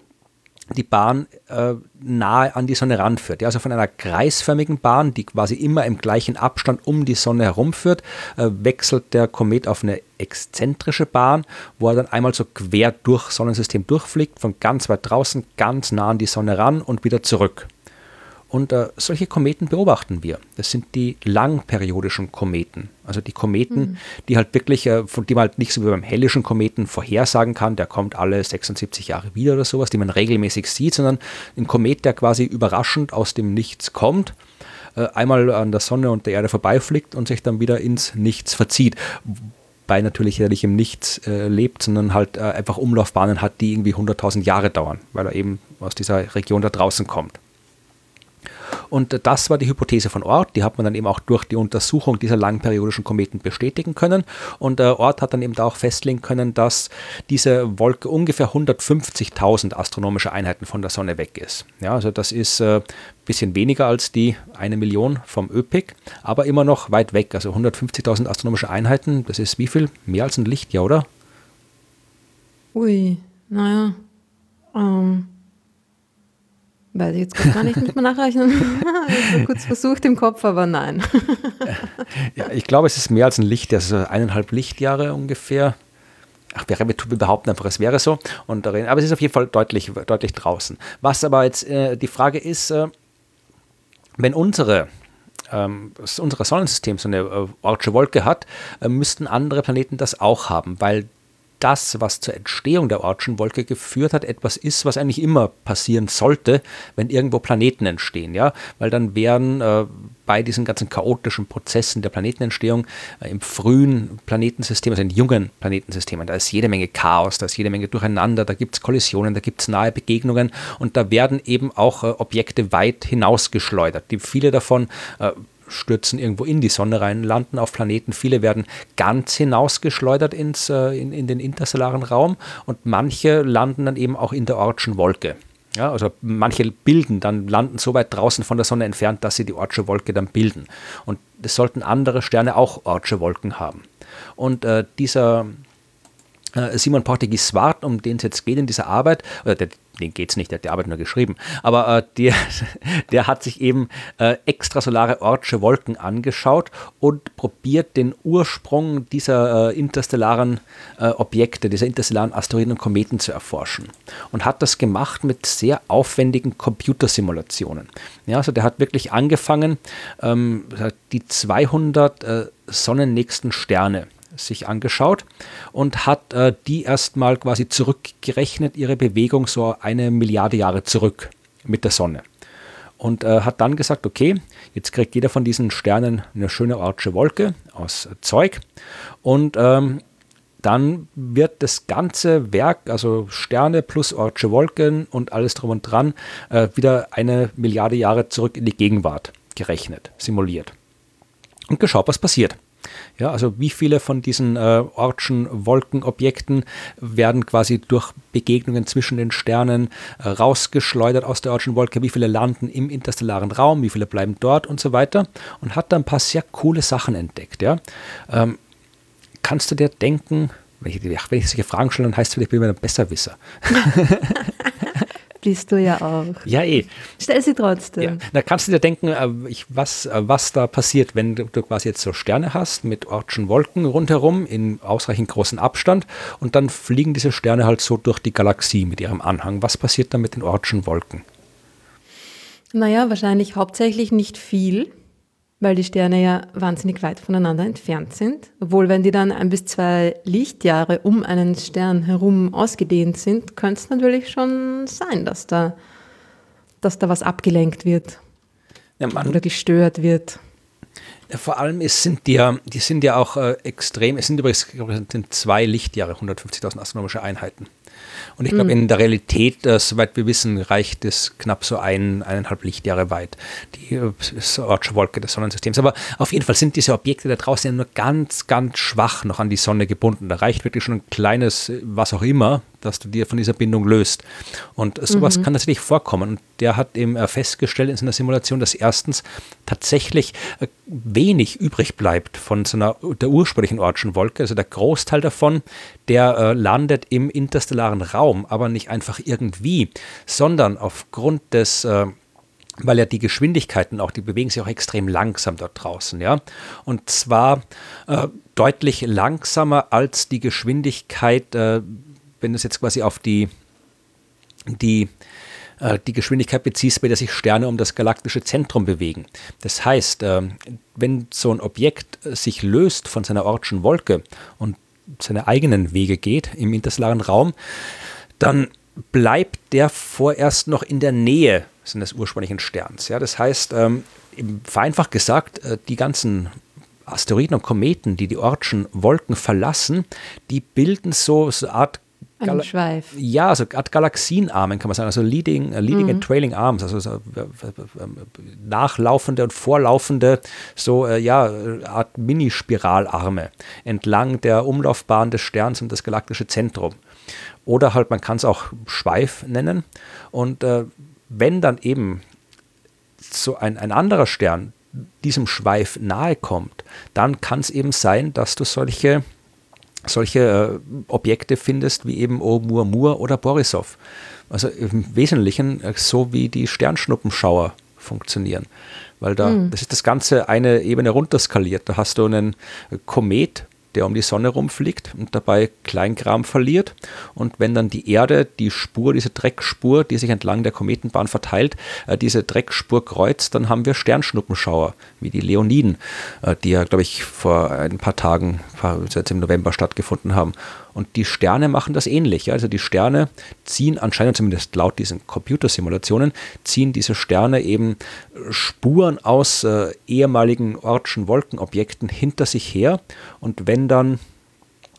die Bahn äh, nahe an die Sonne ranführt. Ja, also von einer kreisförmigen Bahn, die quasi immer im gleichen Abstand um die Sonne herumführt, äh, wechselt der Komet auf eine exzentrische Bahn, wo er dann einmal so quer durch Sonnensystem durchfliegt, von ganz weit draußen ganz nah an die Sonne ran und wieder zurück. Und äh, solche Kometen beobachten wir. Das sind die langperiodischen Kometen. Also die Kometen, mhm. die halt wirklich, äh, von die man halt nicht so wie beim hellischen Kometen vorhersagen kann, der kommt alle 76 Jahre wieder oder sowas, die man regelmäßig sieht, sondern ein Komet, der quasi überraschend aus dem Nichts kommt, äh, einmal an der Sonne und der Erde vorbeifliegt und sich dann wieder ins Nichts verzieht bei natürlich nicht im Nichts äh, lebt, sondern halt äh, einfach Umlaufbahnen hat, die irgendwie 100.000 Jahre dauern, weil er eben aus dieser Region da draußen kommt. Und das war die Hypothese von Ort. Die hat man dann eben auch durch die Untersuchung dieser langperiodischen Kometen bestätigen können. Und äh, Ort hat dann eben da auch festlegen können, dass diese Wolke ungefähr 150.000 astronomische Einheiten von der Sonne weg ist. Ja, also das ist ein äh, bisschen weniger als die eine Million vom ÖPIC, aber immer noch weit weg. Also 150.000 astronomische Einheiten, das ist wie viel? Mehr als ein Lichtjahr, oder? Ui, naja. Ähm Weiß ich jetzt gar nicht, mit mir nachrechnen. ich kurz versucht im Kopf, aber nein. ja, ich glaube, es ist mehr als ein Licht, also eineinhalb Lichtjahre ungefähr. Ach, wir, wir behaupten einfach, es wäre so. Und darin, aber es ist auf jeden Fall deutlich, deutlich draußen. Was aber jetzt äh, die Frage ist, äh, wenn unsere ähm, unser Sonnensystem so eine äh, Ortsche Wolke hat, äh, müssten andere Planeten das auch haben, weil das, was zur Entstehung der Ortschen Wolke geführt hat, etwas ist, was eigentlich immer passieren sollte, wenn irgendwo Planeten entstehen, ja, weil dann wären äh, bei diesen ganzen chaotischen Prozessen der Planetenentstehung äh, im frühen Planetensystem, also in jungen Planetensystemen, da ist jede Menge Chaos, da ist jede Menge Durcheinander, da gibt es Kollisionen, da gibt es nahe Begegnungen und da werden eben auch äh, Objekte weit hinausgeschleudert. Die viele davon äh, stürzen irgendwo in die Sonne rein, landen auf Planeten. Viele werden ganz hinausgeschleudert ins, äh, in, in den interstellaren Raum und manche landen dann eben auch in der Ortschen Wolke. Ja, also manche bilden dann, landen so weit draußen von der Sonne entfernt, dass sie die Ortsche Wolke dann bilden. Und es sollten andere Sterne auch Ortsche Wolken haben. Und äh, dieser äh, Simon Porteghis Swart, um den es jetzt geht in dieser Arbeit, oder der den geht es nicht, der hat die Arbeit nur geschrieben, aber äh, der, der hat sich eben äh, extrasolare Ortsche Wolken angeschaut und probiert den Ursprung dieser äh, interstellaren äh, Objekte, dieser interstellaren Asteroiden und Kometen zu erforschen. Und hat das gemacht mit sehr aufwendigen Computersimulationen. Ja, also der hat wirklich angefangen, ähm, die 200 äh, sonnennächsten Sterne sich angeschaut und hat äh, die erstmal quasi zurückgerechnet, ihre Bewegung so eine Milliarde Jahre zurück mit der Sonne. Und äh, hat dann gesagt, okay, jetzt kriegt jeder von diesen Sternen eine schöne ortsche Wolke aus Zeug und ähm, dann wird das ganze Werk, also Sterne plus ortsche Wolken und alles drum und dran, äh, wieder eine Milliarde Jahre zurück in die Gegenwart gerechnet, simuliert. Und geschaut, was passiert. Ja, also wie viele von diesen äh, Ortschen Wolkenobjekten werden quasi durch Begegnungen zwischen den Sternen äh, rausgeschleudert aus der Ortschen Wolke, wie viele landen im interstellaren Raum, wie viele bleiben dort und so weiter und hat da ein paar sehr coole Sachen entdeckt. Ja. Ähm, kannst du dir denken, wenn ich, wenn ich solche Fragen stelle, dann heißt es vielleicht, ich bin ein Besserwisser. bist du ja auch. Ja, eh. Stell sie trotzdem. Ja. Da kannst du dir denken, äh, was, äh, was da passiert, wenn du, quasi jetzt so Sterne hast mit Ortschen Wolken rundherum in ausreichend großen Abstand und dann fliegen diese Sterne halt so durch die Galaxie mit ihrem Anhang. Was passiert dann mit den Ortschen Wolken? Naja, wahrscheinlich hauptsächlich nicht viel weil die Sterne ja wahnsinnig weit voneinander entfernt sind. Obwohl, wenn die dann ein bis zwei Lichtjahre um einen Stern herum ausgedehnt sind, könnte es natürlich schon sein, dass da, dass da was abgelenkt wird ja, oder gestört wird. Ja, vor allem es sind die ja, die sind ja auch äh, extrem, es sind übrigens sind zwei Lichtjahre, 150.000 astronomische Einheiten. Und ich glaube, mhm. in der Realität, äh, soweit wir wissen, reicht es knapp so ein, eineinhalb Lichtjahre weit, die äh, Wolke des Sonnensystems. Aber auf jeden Fall sind diese Objekte da draußen ja nur ganz, ganz schwach noch an die Sonne gebunden. Da reicht wirklich schon ein kleines, was auch immer, dass du dir von dieser Bindung löst. Und sowas mhm. kann natürlich vorkommen. Und der hat eben äh, festgestellt in seiner Simulation, dass erstens tatsächlich äh, wenig übrig bleibt von so einer, der ursprünglichen Ortschen Wolke. Also der Großteil davon, der äh, landet im interstellaren Raum, aber nicht einfach irgendwie, sondern aufgrund des weil ja die Geschwindigkeiten auch, die bewegen sich auch extrem langsam dort draußen, ja. Und zwar äh, deutlich langsamer als die Geschwindigkeit, äh, wenn du es jetzt quasi auf die, die, äh, die Geschwindigkeit beziehst, bei der sich Sterne um das galaktische Zentrum bewegen. Das heißt, äh, wenn so ein Objekt äh, sich löst von seiner Ortschen Wolke und seine eigenen Wege geht im interstellaren Raum, dann bleibt der vorerst noch in der Nähe seines ursprünglichen Sterns. Ja, das heißt, ähm, vereinfacht gesagt, äh, die ganzen Asteroiden und Kometen, die die Ortschen Wolken verlassen, die bilden so, so eine Art Gal Schweif. Ja, so Art Galaxienarmen kann man sagen, also Leading, uh, leading mhm. and Trailing Arms, also so, äh, nachlaufende und vorlaufende, so äh, ja, Art Minispiralarme entlang der Umlaufbahn des Sterns um das galaktische Zentrum. Oder halt, man kann es auch Schweif nennen. Und äh, wenn dann eben so ein, ein anderer Stern diesem Schweif nahe kommt, dann kann es eben sein, dass du solche solche äh, Objekte findest wie eben Oumuamua oder Borisov. Also im Wesentlichen äh, so wie die Sternschnuppenschauer funktionieren. Weil da, mhm. das ist das Ganze eine Ebene runterskaliert. Da hast du einen Komet, der um die Sonne rumfliegt und dabei Kleinkram verliert. Und wenn dann die Erde die Spur, diese Dreckspur, die sich entlang der Kometenbahn verteilt, äh, diese Dreckspur kreuzt, dann haben wir Sternschnuppenschauer, wie die Leoniden, äh, die ja, glaube ich, vor ein paar Tagen, jetzt im November stattgefunden haben. Und die Sterne machen das ähnlich. Also die Sterne ziehen anscheinend, zumindest laut diesen Computersimulationen, ziehen diese Sterne eben Spuren aus äh, ehemaligen Ortschen Wolkenobjekten hinter sich her. Und wenn dann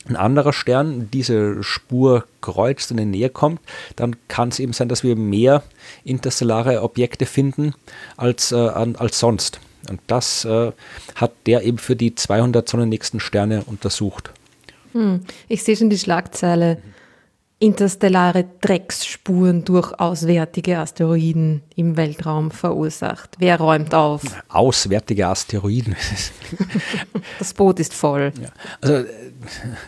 ein anderer Stern diese Spur kreuzt und in die Nähe kommt, dann kann es eben sein, dass wir mehr interstellare Objekte finden als, äh, als sonst. Und das äh, hat der eben für die 200 sonnennächsten Sterne untersucht. Hm, ich sehe schon die Schlagzeile. Interstellare Drecksspuren durch auswärtige Asteroiden im Weltraum verursacht. Wer räumt auf? Auswärtige Asteroiden. das Boot ist voll. Ja. Also,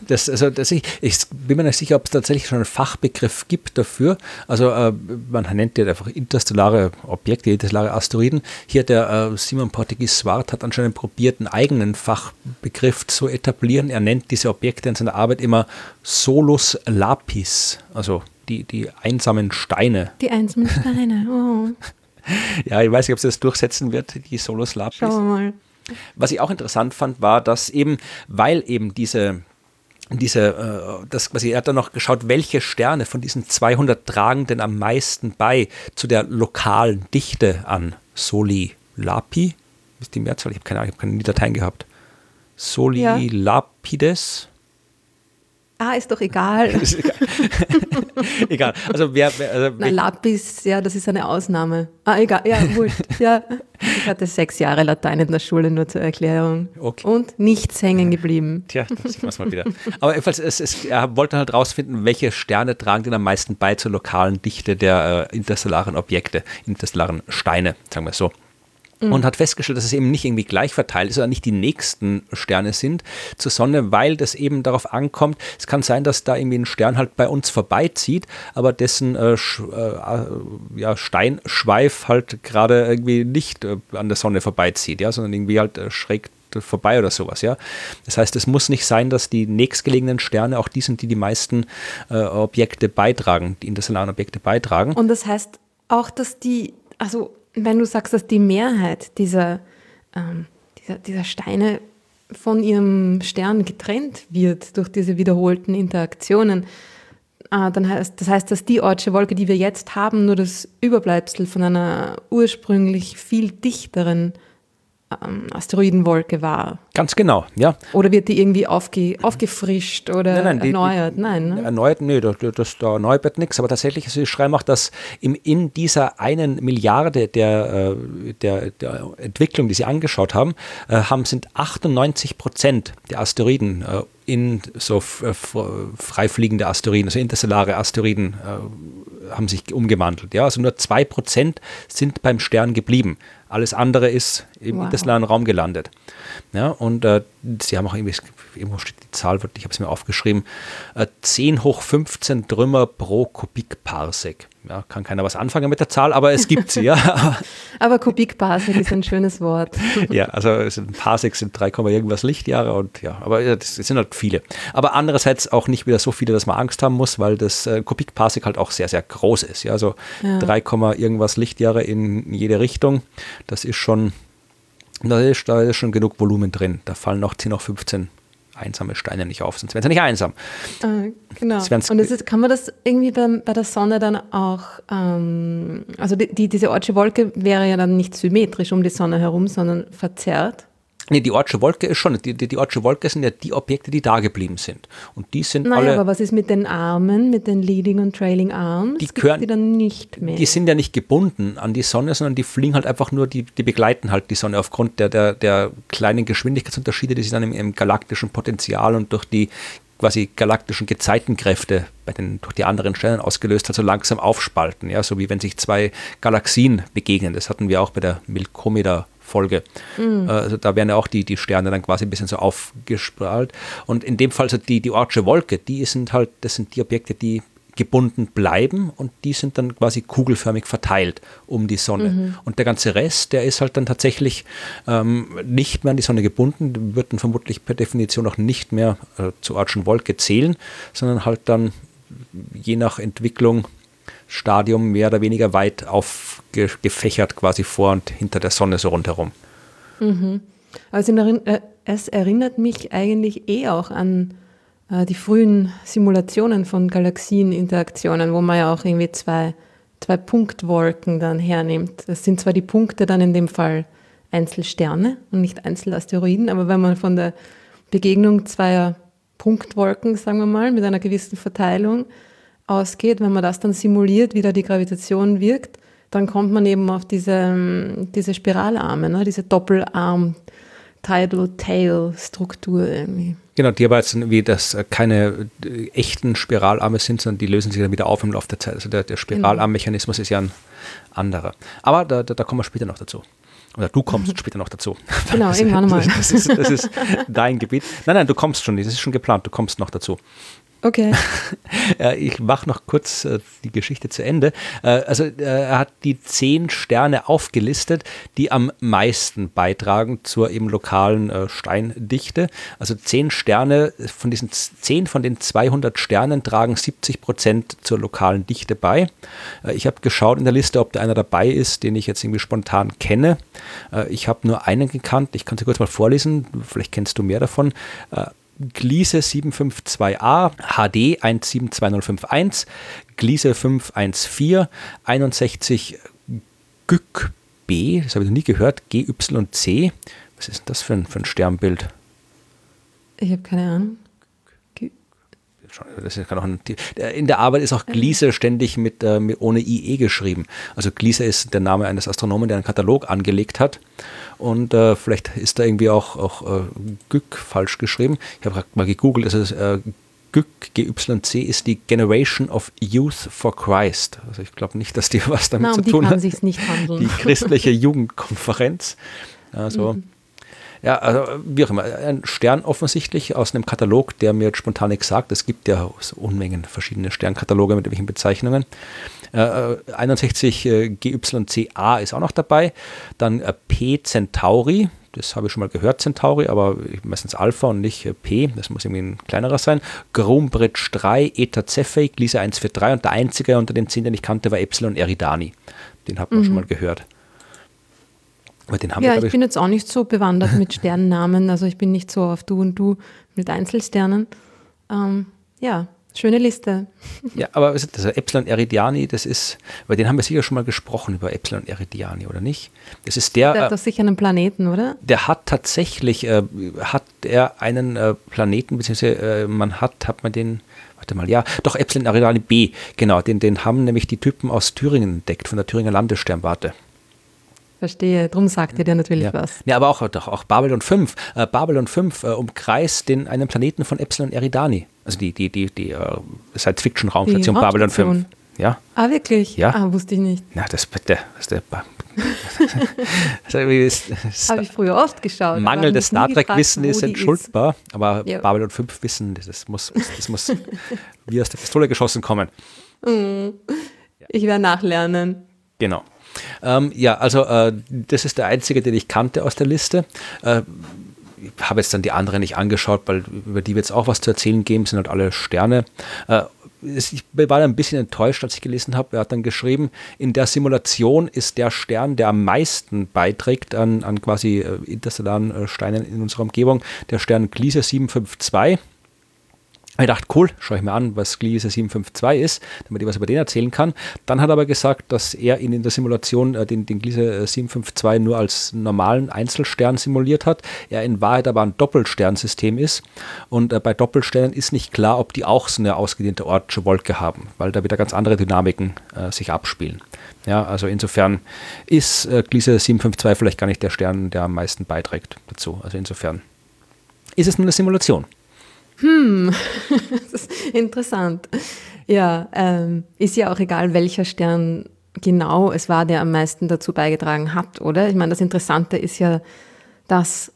das, also das ich, ich, bin mir nicht sicher, ob es tatsächlich schon einen Fachbegriff gibt dafür. Also äh, man nennt ja einfach interstellare Objekte, interstellare Asteroiden. Hier der äh, Simon Portugues Swart hat anscheinend probiert, einen eigenen Fachbegriff zu etablieren. Er nennt diese Objekte in seiner Arbeit immer Solus Lapis, also die, die einsamen Steine. Die einsamen Steine, oh. ja, ich weiß nicht, ob sie das durchsetzen wird, die Solus Lapis. Schauen wir mal. Was ich auch interessant fand, war, dass eben, weil eben diese, diese, äh, das quasi, er hat dann noch geschaut, welche Sterne von diesen 200 tragen denn am meisten bei zu der lokalen Dichte an Soli Lapi. Ist die Mehrzahl? Ich habe keine Ahnung, ich habe keine Dateien gehabt. Soli ja. Lapides. Ah, ist doch egal. ist egal. egal. Also wer, wer also Na, Lapis, ja, das ist eine Ausnahme. Ah, egal. Ja, wurscht. Ja. Ich hatte sechs Jahre Latein in der Schule, nur zur Erklärung. Okay. Und nichts hängen geblieben. Tja, das sehen wir mal wieder. Aber jedenfalls, es, es, er wollte halt rausfinden, welche Sterne tragen denn am meisten bei zur lokalen Dichte der äh, interstellaren Objekte, interstellaren Steine, sagen wir so mhm. und hat festgestellt, dass es eben nicht irgendwie gleich verteilt ist oder nicht die nächsten Sterne sind zur Sonne, weil das eben darauf ankommt. Es kann sein, dass da irgendwie ein Stern halt bei uns vorbeizieht, aber dessen äh, äh, ja, Steinschweif halt gerade irgendwie nicht äh, an der Sonne vorbeizieht, ja, sondern irgendwie halt äh, schräg vorbei oder sowas, ja. Das heißt, es muss nicht sein, dass die nächstgelegenen Sterne auch die sind, die die meisten äh, Objekte beitragen, die interstellaren Objekte beitragen. Und das heißt auch, dass die, also wenn du sagst, dass die Mehrheit dieser, ähm, dieser, dieser Steine von ihrem Stern getrennt wird durch diese wiederholten Interaktionen, äh, dann heißt, das heißt, dass die Ortsche Wolke, die wir jetzt haben, nur das Überbleibsel von einer ursprünglich viel dichteren ähm, Asteroidenwolke war. Ganz genau, ja. Oder wird die irgendwie aufge, aufgefrischt oder nein, nein, erneuert? Die, nein, ne? Erneuert, nee, das, das, da erneuert wird nichts. Aber tatsächlich, also ich schreibe auch, dass im, in dieser einen Milliarde der, äh, der, der Entwicklung, die Sie angeschaut haben, äh, haben sind 98 Prozent der Asteroiden äh, in so freifliegende Asteroiden, also interstellare Asteroiden, äh, haben sich umgewandelt. Ja? Also nur 2% sind beim Stern geblieben. Alles andere ist im wow. interstellaren Raum gelandet. Ja, und äh, sie haben auch irgendwie, irgendwo steht die Zahl, ich habe es mir aufgeschrieben, äh, 10 hoch 15 Trümmer pro Kubikparsec. Ja, kann keiner was anfangen mit der Zahl, aber es gibt sie, ja. aber Kubikparsec ist ein schönes Wort. ja, also ein Parsec sind 3, irgendwas Lichtjahre und ja, aber das sind halt viele. Aber andererseits auch nicht wieder so viele, dass man Angst haben muss, weil das äh, Kubikparsec halt auch sehr, sehr groß ist. Ja, also ja. 3, irgendwas Lichtjahre in jede Richtung. Das ist schon da ist, da ist schon genug Volumen drin. Da fallen noch 10 auf 15 einsame Steine nicht auf, sonst wären sie nicht einsam. Äh, genau. Und ist, kann man das irgendwie bei, bei der Sonne dann auch, ähm, also die, die, diese Ortsche Wolke wäre ja dann nicht symmetrisch um die Sonne herum, sondern verzerrt. Nee, die Ortsche Wolke ist schon, die, die, die Ortsche Wolke sind ja die Objekte, die da geblieben sind. Und die sind naja, alle. aber was ist mit den Armen, mit den Leading und Trailing Arms? Die, gehören, die dann nicht mehr. Die sind ja nicht gebunden an die Sonne, sondern die fliegen halt einfach nur, die, die begleiten halt die Sonne aufgrund der, der, der kleinen Geschwindigkeitsunterschiede, die sich dann im, im galaktischen Potenzial und durch die quasi galaktischen Gezeitenkräfte bei den durch die anderen Sterne ausgelöst hat, so langsam aufspalten. Ja, so wie wenn sich zwei Galaxien begegnen. Das hatten wir auch bei der Milkomeda Folge. Mhm. Also da werden ja auch die, die Sterne dann quasi ein bisschen so aufgestrahlt. Und in dem Fall so die, die Ortsche Wolke, die sind halt, das sind die Objekte, die gebunden bleiben und die sind dann quasi kugelförmig verteilt um die Sonne. Mhm. Und der ganze Rest, der ist halt dann tatsächlich ähm, nicht mehr an die Sonne gebunden, wird dann vermutlich per Definition auch nicht mehr äh, zur Ortschen Wolke zählen, sondern halt dann je nach Entwicklung Stadium mehr oder weniger weit aufgefächert quasi vor und hinter der Sonne so rundherum. Mhm. Also äh, es erinnert mich eigentlich eh auch an äh, die frühen Simulationen von Galaxieninteraktionen, wo man ja auch irgendwie zwei, zwei Punktwolken dann hernimmt. Das sind zwar die Punkte dann in dem Fall Einzelsterne und nicht Einzelasteroiden, aber wenn man von der Begegnung zweier Punktwolken, sagen wir mal, mit einer gewissen Verteilung ausgeht, wenn man das dann simuliert, wie da die Gravitation wirkt, dann kommt man eben auf diese, diese Spiralarme, ne, diese Doppelarm. Tidal Tail Struktur irgendwie. Genau, die aber jetzt wie das äh, keine äh, echten Spiralarme sind, sondern die lösen sich dann wieder auf im Laufe der Zeit. Also der, der genau. Spiralarmmechanismus ist ja ein anderer. Aber da, da, da kommen wir später noch dazu. Oder du kommst später noch dazu. Genau, irgendwann mal. Das ist, das ist dein Gebiet. Nein, nein, du kommst schon, das ist schon geplant, du kommst noch dazu. Okay. ich mache noch kurz äh, die Geschichte zu Ende. Äh, also äh, er hat die zehn Sterne aufgelistet, die am meisten beitragen zur eben lokalen äh, Steindichte. Also zehn Sterne, von diesen zehn von den 200 Sternen tragen 70 Prozent zur lokalen Dichte bei. Äh, ich habe geschaut in der Liste, ob da einer dabei ist, den ich jetzt irgendwie spontan kenne. Äh, ich habe nur einen gekannt. Ich kann sie kurz mal vorlesen. Vielleicht kennst du mehr davon. Gliese 752a, HD 172051, Gliese 514, 61 GÜK B, das habe ich noch nie gehört, GYC. Was ist denn das für ein, für ein Sternbild? Ich habe keine Ahnung ein, in der Arbeit ist auch Gliese ständig mit, äh, mit, ohne IE geschrieben. Also Gliese ist der Name eines Astronomen, der einen Katalog angelegt hat. Und äh, vielleicht ist da irgendwie auch, auch äh, GÜK falsch geschrieben. Ich habe gerade mal gegoogelt, es ist äh, GYC, GYC ist die Generation of Youth for Christ. Also ich glaube nicht, dass die was damit Na, um zu tun hat. Die christliche Jugendkonferenz. Also mhm. Ja, also wie auch immer, ein Stern offensichtlich aus einem Katalog, der mir jetzt spontan nichts sagt. Es gibt ja so Unmengen verschiedene Sternkataloge mit welchen Bezeichnungen. Äh, 61 äh, GYCA ist auch noch dabei. Dann äh, P Centauri, das habe ich schon mal gehört, Centauri, aber meistens Alpha und nicht äh, P, das muss irgendwie ein kleinerer sein. Groombridge 3, Eta Cephei, Gliese 143 und der einzige unter den 10, den ich kannte, war Epsilon Eridani. Den hat man mhm. schon mal gehört. Aber den haben ja, wir, ich, bin jetzt auch nicht so bewandert mit Sternennamen. Also ich bin nicht so auf Du und Du mit Einzelsternen. Ähm, ja, schöne Liste. Ja, aber das Epsilon Eridiani, das ist, über den haben wir sicher schon mal gesprochen, über Epsilon Eridiani, oder nicht? Das ist der. Der hat doch sicher einen Planeten, oder? Der hat tatsächlich, äh, hat er einen äh, Planeten, beziehungsweise äh, man hat, hat man den, warte mal, ja, doch Epsilon Eridiani B, genau, den, den haben nämlich die Typen aus Thüringen entdeckt, von der Thüringer Landessternwarte. Verstehe, drum sagt ihr dir natürlich ja. was. Ja, aber auch, doch, auch Babylon 5. Äh, Babylon 5 äh, umkreist den, einen Planeten von Epsilon Eridani. Also die, die, die, die uh, Science-Fiction-Raumstation Babylon 5. Ja. Ah, wirklich? Ja. Ah, wusste ich nicht. Na, das bitte. Das Habe ich früher oft geschaut. Mangel des Star Trek-Wissen ist entschuldbar, ist. aber ja. Babylon 5 Wissen, das muss, das muss wie aus der Pistole geschossen kommen. Mm. Ich werde nachlernen. Genau. Ähm, ja, also äh, das ist der einzige, den ich kannte aus der Liste. Äh, ich habe jetzt dann die anderen nicht angeschaut, weil über die wird es auch was zu erzählen geben, sind halt alle Sterne. Äh, ich war ein bisschen enttäuscht, als ich gelesen habe. Er hat dann geschrieben, in der Simulation ist der Stern, der am meisten beiträgt an, an quasi äh, interstellaren äh, Steinen in unserer Umgebung, der Stern Gliese 752. Ich dachte, cool, schaue ich mir an, was Gliese 752 ist, damit ich was über den erzählen kann. Dann hat er aber gesagt, dass er ihn in der Simulation äh, den, den Gliese 752 äh, nur als normalen Einzelstern simuliert hat. Er in Wahrheit aber ein Doppelsternsystem ist. Und äh, bei Doppelsternen ist nicht klar, ob die auch so eine ausgedehnte Ortsche Wolke haben, weil da wieder ganz andere Dynamiken äh, sich abspielen. Ja, also insofern ist äh, Gliese 752 vielleicht gar nicht der Stern, der am meisten beiträgt dazu. Also insofern ist es nur eine Simulation. Hm, das ist interessant. Ja, ähm, ist ja auch egal, welcher Stern genau es war, der am meisten dazu beigetragen hat, oder? Ich meine, das Interessante ist ja, dass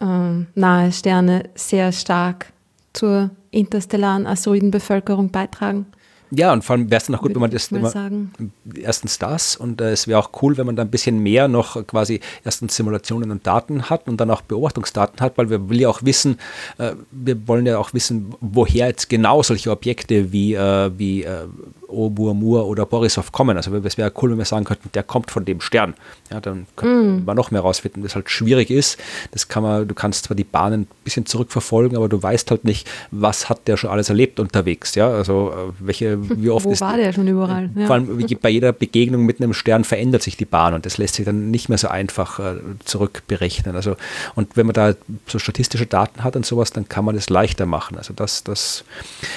ähm, nahe Sterne sehr stark zur interstellaren Asteroidenbevölkerung beitragen. Ja, und vor allem wäre es dann auch gut, wenn man das immer, sagen. erstens das und äh, es wäre auch cool, wenn man da ein bisschen mehr noch quasi erstens Simulationen und Daten hat und dann auch Beobachtungsdaten hat, weil wir will ja auch wissen, äh, wir wollen ja auch wissen, woher jetzt genau solche Objekte wie, äh, wie äh, Oumuamua oder Borisov kommen. Also es wäre cool, wenn wir sagen könnten, der kommt von dem Stern. Ja, dann könnte mm. man noch mehr rausfinden, das halt schwierig ist. Das kann man, du kannst zwar die Bahnen ein bisschen zurückverfolgen, aber du weißt halt nicht, was hat der schon alles erlebt unterwegs. Ja, also äh, welche, wie oft Wo ist war der schon überall? Ja. Vor allem bei jeder Begegnung mit einem Stern verändert sich die Bahn und das lässt sich dann nicht mehr so einfach äh, zurückberechnen. Also und wenn man da so statistische Daten hat und sowas, dann kann man das leichter machen. Also das, das,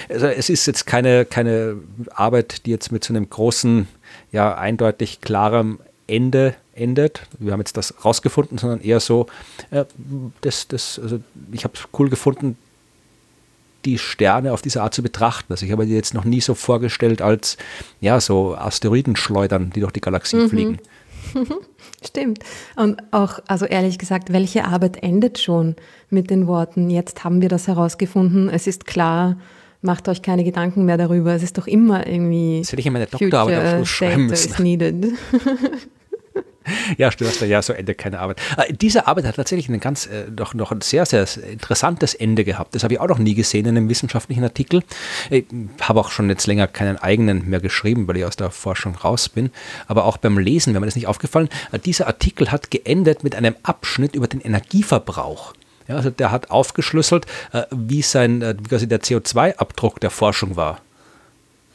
also es ist jetzt keine, keine Arbeit Arbeit, die jetzt mit so einem großen, ja, eindeutig klarem Ende endet. Wir haben jetzt das rausgefunden, sondern eher so, äh, das, das, also ich habe es cool gefunden, die Sterne auf diese Art zu betrachten. Also ich habe die jetzt noch nie so vorgestellt als ja so Asteroidenschleudern, die durch die Galaxie mhm. fliegen. Stimmt. Und auch, also ehrlich gesagt, welche Arbeit endet schon mit den Worten, jetzt haben wir das herausgefunden, es ist klar, macht euch keine Gedanken mehr darüber. Es ist doch immer irgendwie. Das hätte ich in meiner Doktorarbeit am Schluss schreiben müssen. Is needed. Ja, stimmt, ja, so endet keine Arbeit. Äh, diese Arbeit hat tatsächlich ein ganz, äh, noch, ein sehr, sehr interessantes Ende gehabt. Das habe ich auch noch nie gesehen in einem wissenschaftlichen Artikel. Ich habe auch schon jetzt länger keinen eigenen mehr geschrieben, weil ich aus der Forschung raus bin. Aber auch beim Lesen, wenn mir das nicht aufgefallen, äh, dieser Artikel hat geendet mit einem Abschnitt über den Energieverbrauch. Ja, also der hat aufgeschlüsselt, äh, wie sein, äh, quasi der CO2-Abdruck der Forschung war.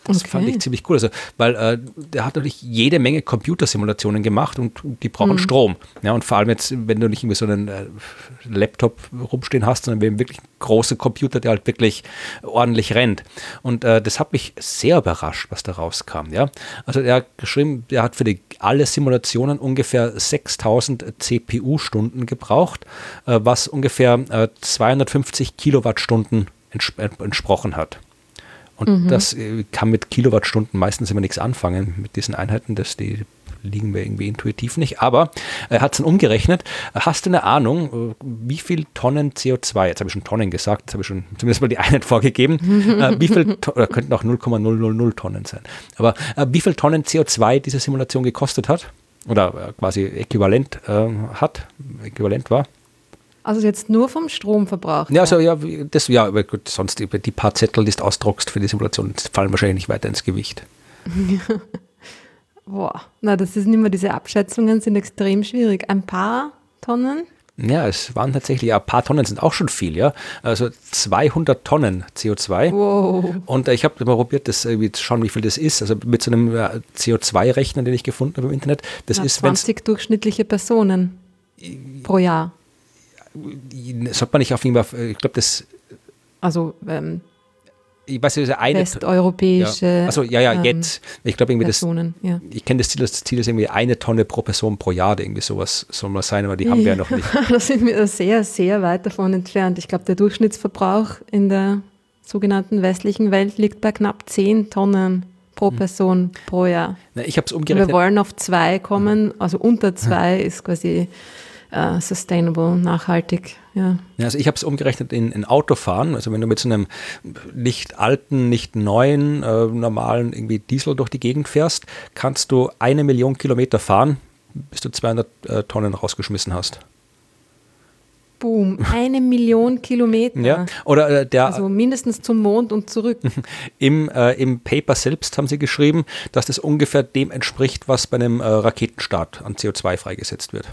Das okay. fand ich ziemlich cool. Also, weil äh, der hat natürlich jede Menge Computersimulationen gemacht und die brauchen mhm. Strom. Ja, und vor allem jetzt, wenn du nicht irgendwie so einen äh, Laptop rumstehen hast, sondern eben wirklich einen großen Computer, der halt wirklich ordentlich rennt. Und äh, das hat mich sehr überrascht, was da rauskam. Ja? Also er hat geschrieben, er hat für die, alle Simulationen ungefähr 6000 CPU-Stunden gebraucht, äh, was ungefähr 250 äh, Kilowattstunden entsprochen hat. Und mhm. das äh, kann mit Kilowattstunden meistens immer nichts anfangen mit diesen Einheiten, das die liegen mir irgendwie intuitiv nicht. Aber er hat es dann umgerechnet. Hast du eine Ahnung, äh, wie viel Tonnen CO2, jetzt habe ich schon Tonnen gesagt, jetzt habe ich schon zumindest mal die Einheit vorgegeben, äh, wie viel, oder könnten auch 0,000 Tonnen sein, aber äh, wie viel Tonnen CO2 diese Simulation gekostet hat? Oder äh, quasi äquivalent äh, hat, äquivalent war? Also jetzt nur vom Stromverbrauch? Ja, also ja, das, ja, aber gut, sonst die, die paar Zettel, die du ausdruckst für die Simulation, fallen wahrscheinlich nicht weiter ins Gewicht. Boah, na, das sind immer diese Abschätzungen, sind extrem schwierig. Ein paar Tonnen? Ja, es waren tatsächlich, ein paar Tonnen sind auch schon viel, ja. Also 200 Tonnen CO2. Wow. Und äh, ich habe mal probiert, das irgendwie zu schauen, wie viel das ist. Also mit so einem äh, CO2-Rechner, den ich gefunden habe im Internet. Das Na, ist 20 durchschnittliche Personen pro Jahr sollte man nicht auf jeden Fall, ich glaube, das. Also, ähm, ich weiß nicht, eine. Westeuropäische. Ja. Also, ja, ja, ähm, jetzt. Ich glaube, irgendwie Personen, das. Ja. Ich kenne das Ziel, das Ziel ist irgendwie eine Tonne pro Person pro Jahr, irgendwie sowas soll mal sein, aber die haben wir ja noch nicht. da sind wir sehr, sehr weit davon entfernt. Ich glaube, der Durchschnittsverbrauch in der sogenannten westlichen Welt liegt bei knapp 10 Tonnen pro hm. Person pro Jahr. Na, ich habe es umgerechnet. Wir wollen auf zwei kommen, also unter zwei ist quasi uh, sustainable, nachhaltig. Ja. ja also ich habe es umgerechnet in, in Autofahren. Also wenn du mit so einem nicht alten, nicht neuen, äh, normalen irgendwie Diesel durch die Gegend fährst, kannst du eine Million Kilometer fahren, bis du 200 äh, Tonnen rausgeschmissen hast. Boom, eine Million Kilometer. Ja, oder äh, der, also mindestens zum Mond und zurück. Im, äh, Im Paper selbst haben sie geschrieben, dass das ungefähr dem entspricht, was bei einem äh, Raketenstart an CO2 freigesetzt wird.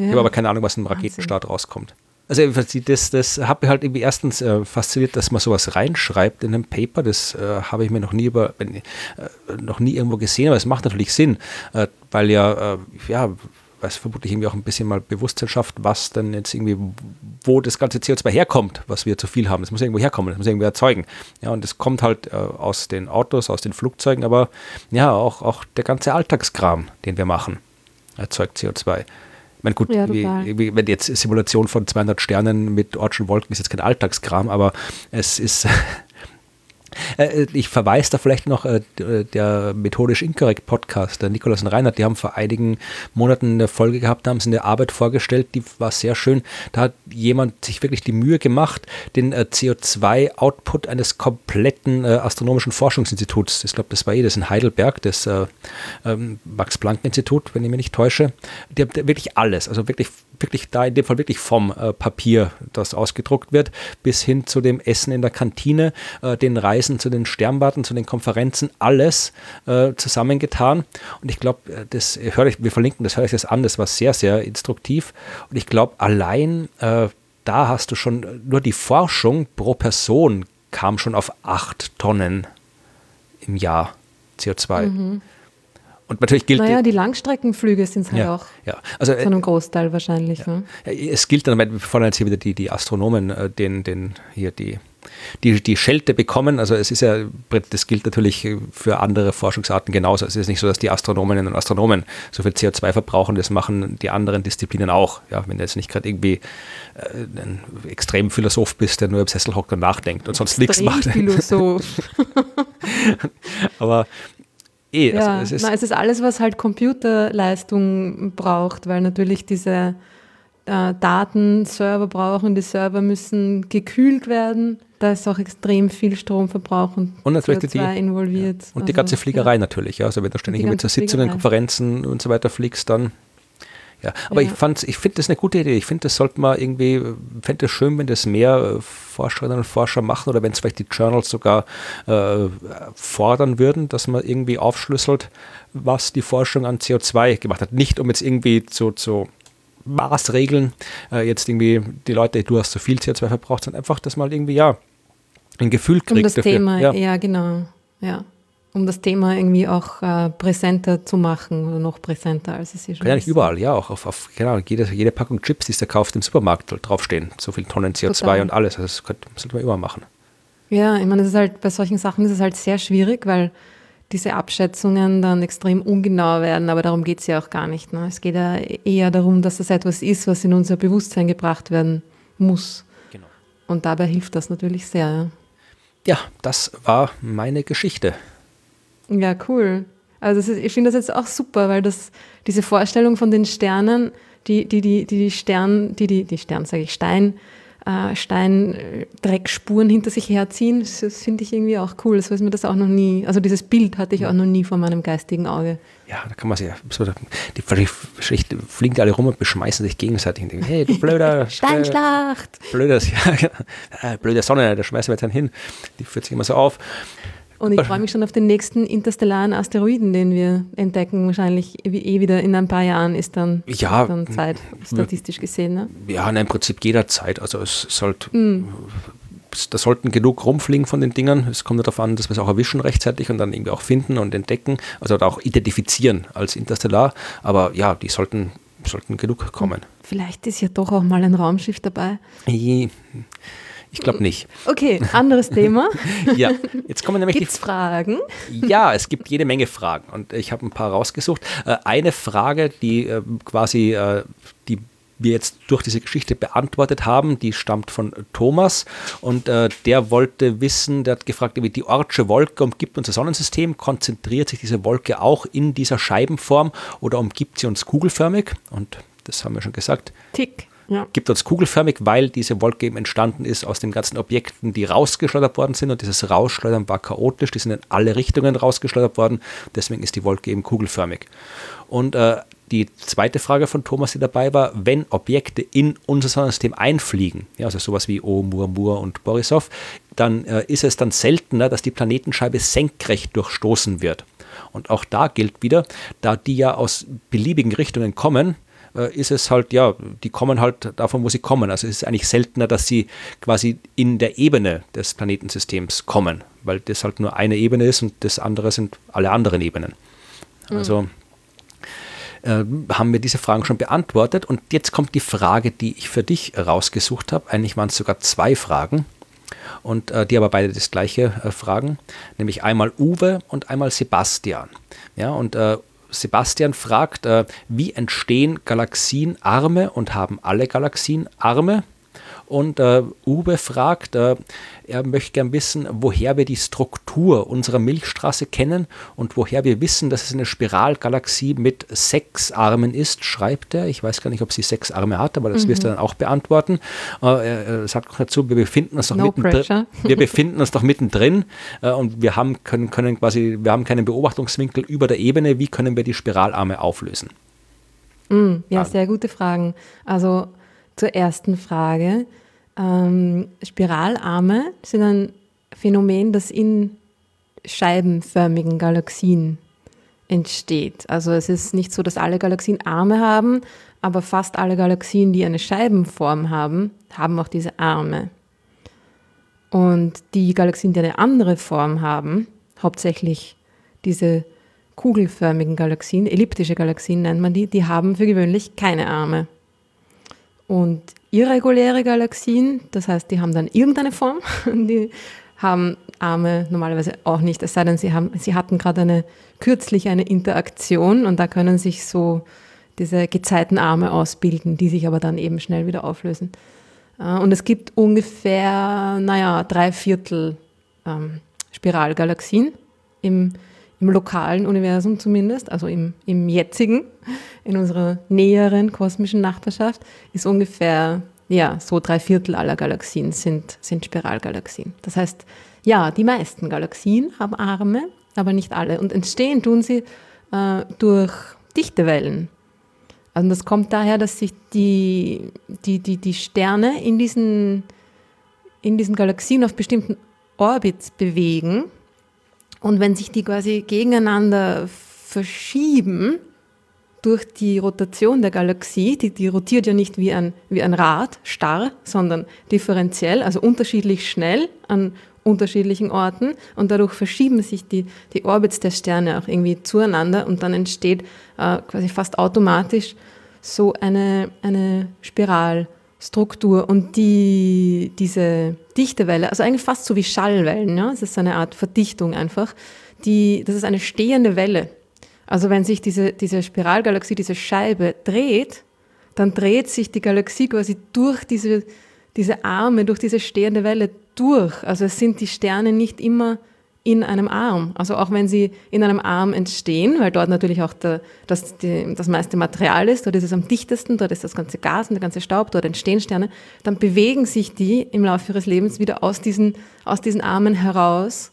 Ja. Ich habe aber keine Ahnung, was im Raketenstart Wahnsinn. rauskommt. Also das, das hat mich halt irgendwie erstens äh, fasziniert, dass man sowas reinschreibt in einem Paper. Das äh, habe ich mir noch nie über, äh, noch nie irgendwo gesehen, aber es macht natürlich Sinn, äh, weil ja, äh, ja, was vermutlich irgendwie auch ein bisschen mal Bewusstsein schafft, was dann jetzt irgendwie, wo das ganze CO2 herkommt, was wir zu viel haben. Das muss irgendwo herkommen, das muss irgendwo erzeugen. Ja, und das kommt halt äh, aus den Autos, aus den Flugzeugen, aber ja, auch, auch der ganze Alltagskram, den wir machen, erzeugt CO2. Ich meine, gut, ja, wie, wenn jetzt Simulation von 200 Sternen mit Ortschen Wolken ist jetzt kein Alltagskram, aber es ist ich verweise da vielleicht noch äh, der methodisch inkorrekt Podcast, der Nikolaus und Reinhard, die haben vor einigen Monaten eine Folge gehabt, haben sie eine Arbeit vorgestellt, die war sehr schön. Da hat jemand sich wirklich die Mühe gemacht, den äh, CO2-Output eines kompletten astronomischen Forschungsinstituts, ich glaube, das war eh das in Heidelberg, das ähm, Max-Planck-Institut, wenn ich mich nicht täusche, die haben wirklich alles, also wirklich wirklich da in dem Fall wirklich vom äh, Papier, das ausgedruckt wird, bis hin zu dem Essen in der Kantine, äh, den Reisen zu den Sternwarten, zu den Konferenzen, alles äh, zusammengetan. Und ich glaube, äh, das höre ich, wir verlinken das, höre ich das an, das war sehr, sehr instruktiv. Und ich glaube, allein äh, da hast du schon, nur die Forschung pro Person kam schon auf acht Tonnen im Jahr CO2. Mhm. Und natürlich gilt. Naja, die Langstreckenflüge sind es halt ja, auch. Ja, also, zu einem Großteil wahrscheinlich. Ja. Ne? Es gilt dann, wir fordern jetzt hier wieder die, die Astronomen, äh, den, den, hier die die, die Schelte bekommen. Also es ist ja, das gilt natürlich für andere Forschungsarten genauso. Es ist nicht so, dass die Astronominnen und Astronomen so viel CO2 verbrauchen, das machen die anderen Disziplinen auch. Ja, wenn du jetzt nicht gerade irgendwie äh, ein extrem Philosoph bist, der nur im Sessel hockt und nachdenkt und sonst nichts macht. Philosoph. Aber eh, also ja, es, ist, na, es ist alles, was halt Computerleistung braucht, weil natürlich diese äh, Daten Server brauchen, die Server müssen gekühlt werden da ist auch extrem viel Stromverbrauch und, und natürlich CO2 die, involviert. Ja. Und also, die ganze Fliegerei ja. natürlich. Ja. Also wenn du ständig mit zur Sitzungen, Konferenzen und so weiter fliegst, dann ja. Aber ja. ich ich finde das eine gute Idee. Ich finde, das sollte man irgendwie, fände es schön, wenn das mehr äh, Forscherinnen und Forscher machen oder wenn es vielleicht die Journals sogar äh, fordern würden, dass man irgendwie aufschlüsselt, was die Forschung an CO2 gemacht hat. Nicht um jetzt irgendwie zu, zu Maßregeln, äh, jetzt irgendwie die Leute, du hast so viel CO2 verbraucht, sondern einfach, dass man irgendwie, ja, ein Gefühl kriegt. Um das dafür. Thema, ja. ja. genau. Ja. Um das Thema irgendwie auch äh, präsenter zu machen oder noch präsenter, als es hier schon ist. Ja, nicht überall, ja, auch auf, auf genau, jede, jede Packung Chips, die es da kauft im Supermarkt, draufstehen. So viel Tonnen CO2 Total. und alles. Also das könnte, sollte man immer machen. Ja, ich meine, es ist halt, bei solchen Sachen ist es halt sehr schwierig, weil diese Abschätzungen dann extrem ungenau werden, aber darum geht es ja auch gar nicht. Ne? Es geht ja eher darum, dass das etwas ist, was in unser Bewusstsein gebracht werden muss. Genau. Und dabei hilft das natürlich sehr. Ja. Ja, das war meine Geschichte. Ja, cool. Also ist, ich finde das jetzt auch super, weil das diese Vorstellung von den Sternen, die die die die Stern, die die die Stern sage ich Stein äh, Steindreckspuren hinter sich herziehen, das, das finde ich irgendwie auch cool. So ist mir das auch noch nie, also dieses Bild hatte ich auch noch nie vor meinem geistigen Auge. Ja, da kann man sich, so, die, die fliegen alle rum und beschmeißen sich gegenseitig und denken, hey, du blöder Steinschlacht! Blödes, ja, blöde Sonne, da schmeißen wir jetzt einen hin. Die führt sich immer so auf. Und ich freue mich schon auf den nächsten interstellaren Asteroiden, den wir entdecken. Wahrscheinlich eh wieder in ein paar Jahren ist dann, ja, dann Zeit, statistisch gesehen. Ne? Ja, im Prinzip jederzeit. Also es sollte, mm. da sollten genug rumfliegen von den Dingern. Es kommt darauf an, dass wir es auch erwischen rechtzeitig und dann irgendwie auch finden und entdecken. Also auch identifizieren als interstellar. Aber ja, die sollten, sollten genug kommen. Vielleicht ist ja doch auch mal ein Raumschiff dabei. Ich glaube nicht. Okay, anderes Thema. ja, jetzt kommen nämlich Gibt's die Fragen. Ja, es gibt jede Menge Fragen und ich habe ein paar rausgesucht. Äh, eine Frage, die äh, quasi äh, die wir jetzt durch diese Geschichte beantwortet haben, die stammt von Thomas und äh, der wollte wissen, der hat gefragt, wie die Ortsche Wolke umgibt unser Sonnensystem, konzentriert sich diese Wolke auch in dieser Scheibenform oder umgibt sie uns kugelförmig? Und das haben wir schon gesagt. Tick ja. gibt uns kugelförmig, weil diese Wolke eben entstanden ist aus den ganzen Objekten, die rausgeschleudert worden sind. Und dieses Rausschleudern war chaotisch, die sind in alle Richtungen rausgeschleudert worden. Deswegen ist die Wolke eben kugelförmig. Und äh, die zweite Frage von Thomas, die dabei war, wenn Objekte in unser Sonnensystem einfliegen, ja, also sowas wie Oumuamua und Borisov, dann äh, ist es dann seltener, dass die Planetenscheibe senkrecht durchstoßen wird. Und auch da gilt wieder, da die ja aus beliebigen Richtungen kommen, äh, ist es halt, ja, die kommen halt davon, wo sie kommen. Also es ist eigentlich seltener, dass sie quasi in der Ebene des Planetensystems kommen, weil das halt nur eine Ebene ist und das andere sind alle anderen Ebenen. Mhm. Also äh, haben wir diese Fragen schon beantwortet und jetzt kommt die Frage, die ich für dich rausgesucht habe. Eigentlich waren es sogar zwei Fragen und äh, die aber beide das gleiche äh, fragen, nämlich einmal Uwe und einmal Sebastian. Ja, und äh, Sebastian fragt, äh, wie entstehen Galaxien Arme und haben alle Galaxien Arme? Und äh, Uwe fragt, äh, er möchte gern wissen, woher wir die Struktur unserer Milchstraße kennen und woher wir wissen, dass es eine Spiralgalaxie mit sechs Armen ist, schreibt er. Ich weiß gar nicht, ob sie sechs Arme hat, aber das mhm. wirst du dann auch beantworten. Äh, er sagt noch dazu, wir befinden uns doch no mittendrin. Wir befinden uns doch mittendrin äh, und wir haben, können, können quasi, wir haben keinen Beobachtungswinkel über der Ebene. Wie können wir die Spiralarme auflösen? Mm, ja, sehr gute Fragen. Also zur ersten Frage. Ähm, Spiralarme sind ein Phänomen, das in scheibenförmigen Galaxien entsteht. Also es ist nicht so, dass alle Galaxien Arme haben, aber fast alle Galaxien, die eine Scheibenform haben, haben auch diese Arme. Und die Galaxien, die eine andere Form haben, hauptsächlich diese kugelförmigen Galaxien, elliptische Galaxien nennt man die, die haben für gewöhnlich keine Arme. und irreguläre Galaxien, das heißt, die haben dann irgendeine Form, die haben Arme normalerweise auch nicht, es sei denn, sie, haben, sie hatten gerade eine kürzlich eine Interaktion und da können sich so diese Gezeitenarme ausbilden, die sich aber dann eben schnell wieder auflösen. Äh, und es gibt ungefähr, naja, drei Viertel ähm, Spiralgalaxien im, im lokalen Universum zumindest, also im, im jetzigen, in unserer näheren kosmischen Nachbarschaft, ist ungefähr, ja, so drei Viertel aller Galaxien sind, sind Spiralgalaxien. Das heißt, ja, die meisten Galaxien haben Arme, aber nicht alle. Und entstehen tun sie äh, durch Dichtewellen. Also das kommt daher, dass sich die, die, die, die Sterne in diesen, in diesen Galaxien auf bestimmten Orbits bewegen. Und wenn sich die quasi gegeneinander verschieben durch die Rotation der Galaxie, die, die rotiert ja nicht wie ein, wie ein Rad, starr, sondern differenziell, also unterschiedlich schnell an unterschiedlichen Orten und dadurch verschieben sich die, die Orbits der Sterne auch irgendwie zueinander und dann entsteht äh, quasi fast automatisch so eine, eine Spiralstruktur und die, diese Dichtewelle, also eigentlich fast so wie Schallwellen, ja, es ist eine Art Verdichtung einfach, die, das ist eine stehende Welle. Also wenn sich diese, diese Spiralgalaxie, diese Scheibe dreht, dann dreht sich die Galaxie quasi durch diese, diese Arme, durch diese stehende Welle durch. Also es sind die Sterne nicht immer in einem Arm. Also auch wenn sie in einem Arm entstehen, weil dort natürlich auch der, das, die, das meiste Material ist, dort ist es am dichtesten, dort ist das ganze Gas und der ganze Staub, dort entstehen Sterne, dann bewegen sich die im Laufe ihres Lebens wieder aus diesen, aus diesen Armen heraus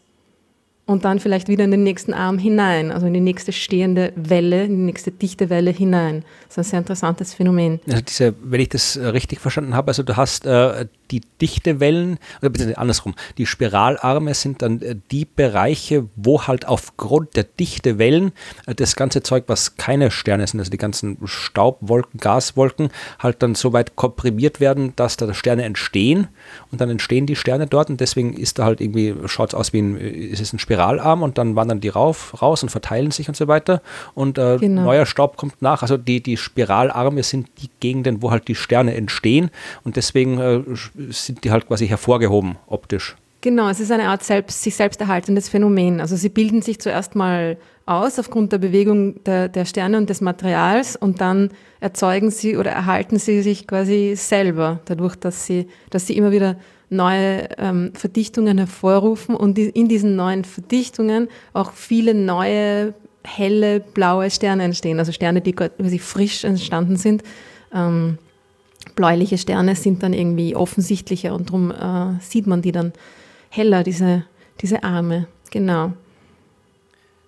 und dann vielleicht wieder in den nächsten Arm hinein, also in die nächste stehende Welle, in die nächste dichte Welle hinein. Das ist ein sehr interessantes Phänomen. Also diese, wenn ich das richtig verstanden habe, also du hast äh, die Dichtewellen, oder bitte andersrum, die Spiralarme sind dann äh, die Bereiche, wo halt aufgrund der Dichtewellen äh, das ganze Zeug, was keine Sterne sind, also die ganzen Staubwolken, Gaswolken, halt dann so weit komprimiert werden, dass da Sterne entstehen und dann entstehen die Sterne dort und deswegen ist da halt irgendwie, schaut es aus wie ein, ist es ein Spiralarm und dann wandern die rauf, raus und verteilen sich und so weiter und äh, genau. neuer Staub kommt nach. Also die, die Spiralarme sind die Gegenden, wo halt die Sterne entstehen und deswegen äh, sind die halt quasi hervorgehoben optisch. Genau, es ist eine Art selbst, sich selbst erhaltendes Phänomen. Also sie bilden sich zuerst mal aus aufgrund der Bewegung der, der Sterne und des Materials und dann erzeugen sie oder erhalten sie sich quasi selber, dadurch, dass sie, dass sie immer wieder neue ähm, Verdichtungen hervorrufen und in diesen neuen Verdichtungen auch viele neue helle blaue Sterne entstehen, also Sterne, die quasi frisch entstanden sind. Ähm, bläuliche Sterne sind dann irgendwie offensichtlicher und darum äh, sieht man die dann heller, diese, diese Arme. Genau.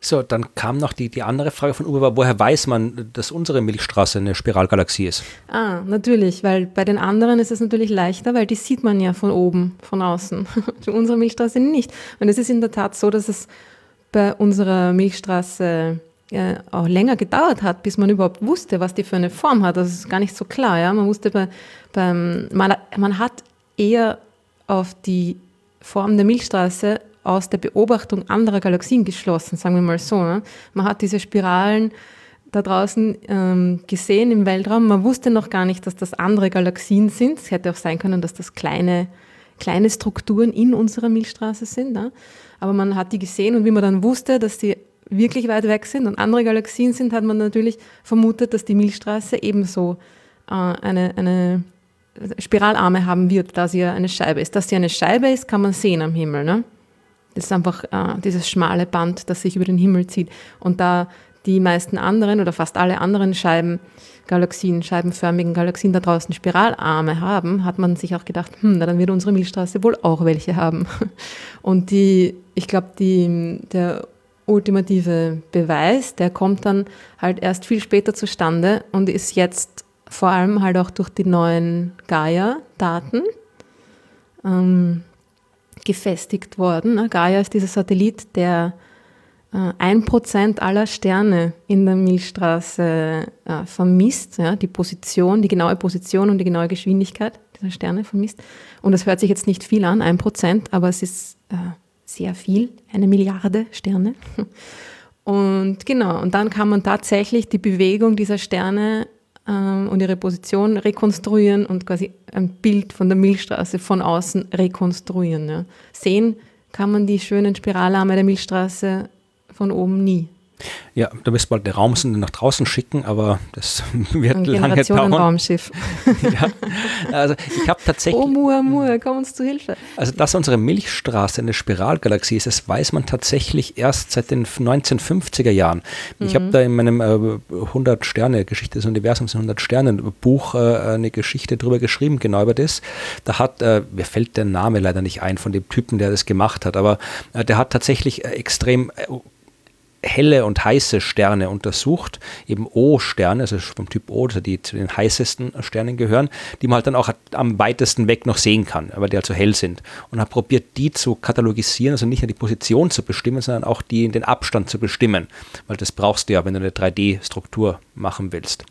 So, dann kam noch die, die andere Frage von Uwe, woher weiß man, dass unsere Milchstraße eine Spiralgalaxie ist? Ah, natürlich, weil bei den anderen ist es natürlich leichter, weil die sieht man ja von oben, von außen. unsere Milchstraße nicht. Und es ist in der Tat so, dass es bei unserer Milchstraße äh, auch länger gedauert hat, bis man überhaupt wusste, was die für eine Form hat. Das ist gar nicht so klar. Ja? Man wusste bei, beim, man, man hat eher auf die Form der Milchstraße aus der Beobachtung anderer Galaxien geschlossen, sagen wir mal so. Ne? Man hat diese Spiralen da draußen ähm, gesehen im Weltraum. Man wusste noch gar nicht, dass das andere Galaxien sind. Es hätte auch sein können, dass das kleine, kleine Strukturen in unserer Milchstraße sind. Ne? Aber man hat die gesehen und wie man dann wusste, dass die wirklich weit weg sind und andere Galaxien sind, hat man natürlich vermutet, dass die Milchstraße ebenso äh, eine, eine Spiralarme haben wird, da sie ja eine Scheibe ist. Dass sie eine Scheibe ist, kann man sehen am Himmel. Ne? Das ist einfach äh, dieses schmale Band, das sich über den Himmel zieht. Und da die meisten anderen oder fast alle anderen Scheiben, Galaxien, scheibenförmigen Galaxien da draußen Spiralarme haben, hat man sich auch gedacht, hm, na, dann wird unsere Milchstraße wohl auch welche haben. Und die, ich glaube, der ultimative Beweis, der kommt dann halt erst viel später zustande und ist jetzt vor allem halt auch durch die neuen Gaia-Daten ähm, gefestigt worden. Ne? Gaia ist dieser Satellit, der äh, ein Prozent aller Sterne in der Milchstraße äh, vermisst, ja? die Position, die genaue Position und die genaue Geschwindigkeit dieser Sterne vermisst. Und das hört sich jetzt nicht viel an, ein Prozent, aber es ist äh, sehr viel, eine Milliarde Sterne. Und genau, und dann kann man tatsächlich die Bewegung dieser Sterne ähm, und ihre Position rekonstruieren und quasi ein Bild von der Milchstraße von außen rekonstruieren. Ja. Sehen kann man die schönen Spiralarme der Milchstraße von oben nie. Ja, da müsst bald eine Raumsonde nach draußen schicken, aber das wird Ein lange dauern. Raumschiff. ja, also ich habe tatsächlich. Oh, Muamua, komm uns zu Hilfe. Also, dass unsere Milchstraße eine Spiralgalaxie ist, das weiß man tatsächlich erst seit den 1950er Jahren. Ich mhm. habe da in meinem äh, 100 Sterne Geschichte des Universums 100 Sternen Buch äh, eine Geschichte drüber geschrieben, genau über das. Da hat, äh, mir fällt der Name leider nicht ein von dem Typen, der das gemacht hat, aber äh, der hat tatsächlich äh, extrem äh, helle und heiße Sterne untersucht, eben O-Sterne, also vom Typ O, also die zu den heißesten Sternen gehören, die man halt dann auch am weitesten weg noch sehen kann, weil die halt so hell sind. Und hat probiert, die zu katalogisieren, also nicht nur die Position zu bestimmen, sondern auch die, den Abstand zu bestimmen, weil das brauchst du ja, wenn du eine 3D-Struktur machen willst.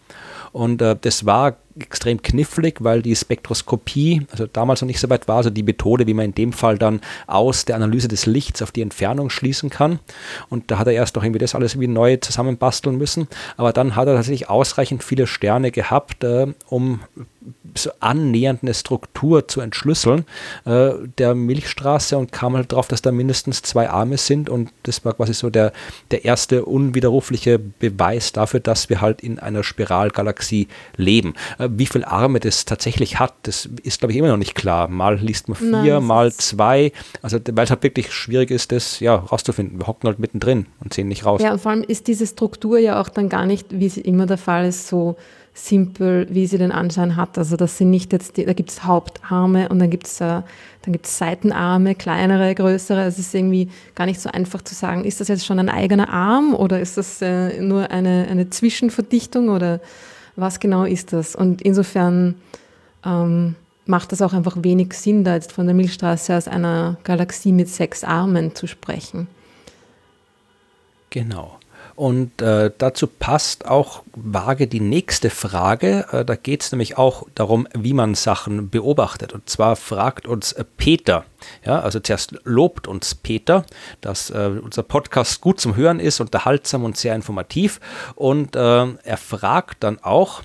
Und äh, das war extrem knifflig, weil die Spektroskopie, also damals noch nicht so weit war, also die Methode, wie man in dem Fall dann aus der Analyse des Lichts auf die Entfernung schließen kann. Und da hat er erst noch irgendwie das alles irgendwie neu zusammenbasteln müssen. Aber dann hat er tatsächlich ausreichend viele Sterne gehabt, äh, um so annähernd eine Struktur zu entschlüsseln äh, der Milchstraße und kam halt darauf, dass da mindestens zwei Arme sind und das war quasi so der, der erste unwiderrufliche Beweis dafür, dass wir halt in einer Spiralgalaxie leben. Äh, wie viele Arme das tatsächlich hat, das ist glaube ich immer noch nicht klar. Mal liest man vier, Nein, mal zwei, also weil es halt wirklich schwierig ist, das ja rauszufinden. Wir hocken halt mittendrin und sehen nicht raus. Ja, und vor allem ist diese Struktur ja auch dann gar nicht, wie es immer der Fall ist, so simpel, wie sie den Anschein hat. Also das sind nicht jetzt, die, da gibt es Hauptarme und dann gibt es äh, dann gibt's Seitenarme, kleinere, größere. Es ist irgendwie gar nicht so einfach zu sagen, ist das jetzt schon ein eigener Arm oder ist das äh, nur eine, eine Zwischenverdichtung oder was genau ist das? Und insofern ähm, macht das auch einfach wenig Sinn, da jetzt von der Milchstraße aus einer Galaxie mit sechs Armen zu sprechen. Genau. Und äh, dazu passt auch vage die nächste Frage. Äh, da geht es nämlich auch darum, wie man Sachen beobachtet. Und zwar fragt uns Peter, ja, also zuerst lobt uns Peter, dass äh, unser Podcast gut zum Hören ist, unterhaltsam und sehr informativ. Und äh, er fragt dann auch,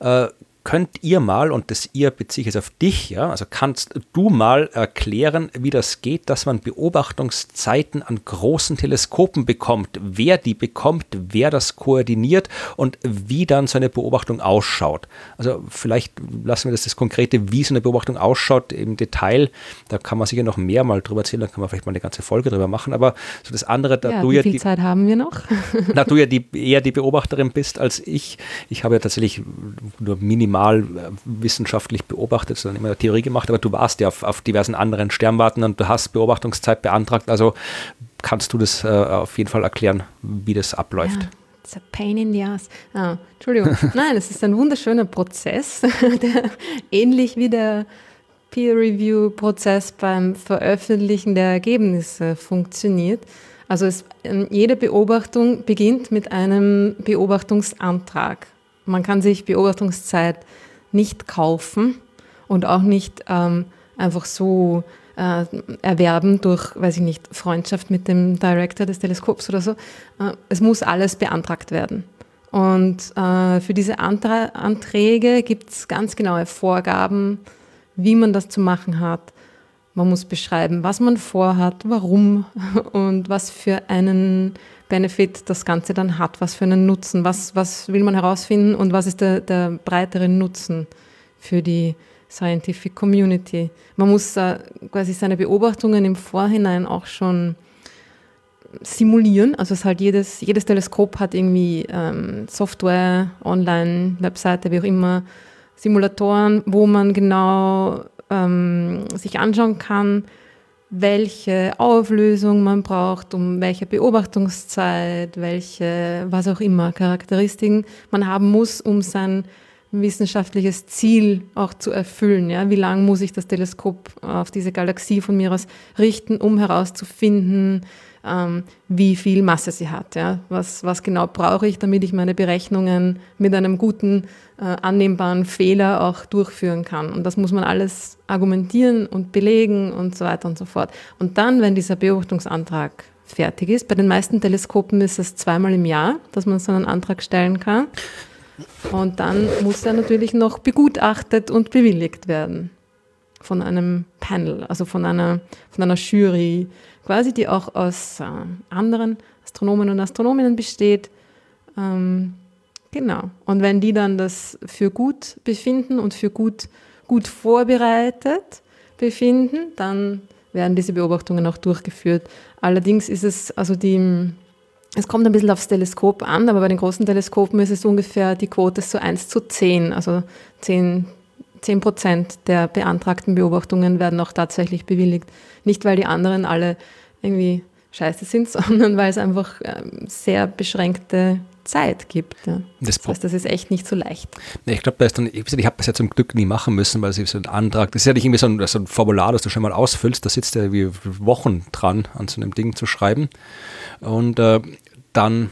äh, könnt ihr mal, und das ihr beziehe ich jetzt auf dich, ja, also kannst du mal erklären, wie das geht, dass man Beobachtungszeiten an großen Teleskopen bekommt, wer die bekommt, wer das koordiniert und wie dann so eine Beobachtung ausschaut. Also vielleicht lassen wir das, das konkrete, wie so eine Beobachtung ausschaut im Detail, da kann man sicher noch mehr mal drüber erzählen, da kann man vielleicht mal eine ganze Folge drüber machen, aber so das andere, da ja, du wie ja viel die, Zeit haben wir noch? da du ja die, eher die Beobachterin bist als ich, ich habe ja tatsächlich nur minimal minimal äh, wissenschaftlich beobachtet, sondern immer Theorie gemacht, aber du warst ja auf, auf diversen anderen Sternwarten und du hast Beobachtungszeit beantragt. Also kannst du das äh, auf jeden Fall erklären, wie das abläuft. Ja. It's a pain in the ass. Ah, Entschuldigung. Nein, es ist ein wunderschöner Prozess, der ähnlich wie der Peer-Review-Prozess beim Veröffentlichen der Ergebnisse funktioniert. Also es, ähm, jede Beobachtung beginnt mit einem Beobachtungsantrag. Man kann sich Beobachtungszeit nicht kaufen und auch nicht ähm, einfach so äh, erwerben durch, weiß ich nicht, Freundschaft mit dem Director des Teleskops oder so. Äh, es muss alles beantragt werden. Und äh, für diese Antra Anträge gibt es ganz genaue Vorgaben, wie man das zu machen hat. Man muss beschreiben, was man vorhat, warum und was für einen Benefit das Ganze dann hat, was für einen Nutzen, was, was will man herausfinden und was ist der, der breitere Nutzen für die Scientific Community. Man muss äh, quasi seine Beobachtungen im Vorhinein auch schon simulieren. Also es halt jedes, jedes Teleskop hat irgendwie ähm, Software, Online, Webseite, wie auch immer, Simulatoren, wo man genau ähm, sich anschauen kann, welche Auflösung man braucht, um welche Beobachtungszeit, welche, was auch immer, Charakteristiken man haben muss, um sein wissenschaftliches Ziel auch zu erfüllen. Ja? Wie lang muss ich das Teleskop auf diese Galaxie von mir aus richten, um herauszufinden, ähm, wie viel Masse sie hat. Ja? Was, was genau brauche ich, damit ich meine Berechnungen mit einem guten, äh, annehmbaren Fehler auch durchführen kann. Und das muss man alles argumentieren und belegen und so weiter und so fort. Und dann, wenn dieser Beobachtungsantrag fertig ist, bei den meisten Teleskopen ist es zweimal im Jahr, dass man so einen Antrag stellen kann. Und dann muss er natürlich noch begutachtet und bewilligt werden von einem Panel, also von einer, von einer Jury, quasi, die auch aus äh, anderen Astronomen und Astronominnen besteht. Ähm, genau. Und wenn die dann das für gut befinden und für gut, gut vorbereitet befinden, dann werden diese Beobachtungen auch durchgeführt. Allerdings ist es, also die, es kommt ein bisschen aufs Teleskop an, aber bei den großen Teleskopen ist es ungefähr die Quote so 1 zu 10, also 10, 10 Prozent der beantragten Beobachtungen werden auch tatsächlich bewilligt. Nicht, weil die anderen alle irgendwie scheiße sind, sondern weil es einfach ähm, sehr beschränkte Zeit gibt. Ja. Das, das, heißt, das ist echt nicht so leicht. Ich glaube, da ist dann, ich, ich habe das ja zum Glück nie machen müssen, weil es ist so ein Antrag, das ist ja nicht irgendwie so ein, so ein Formular, das du schon mal ausfüllst, da sitzt ja wie Wochen dran, an so einem Ding zu schreiben. Und äh, dann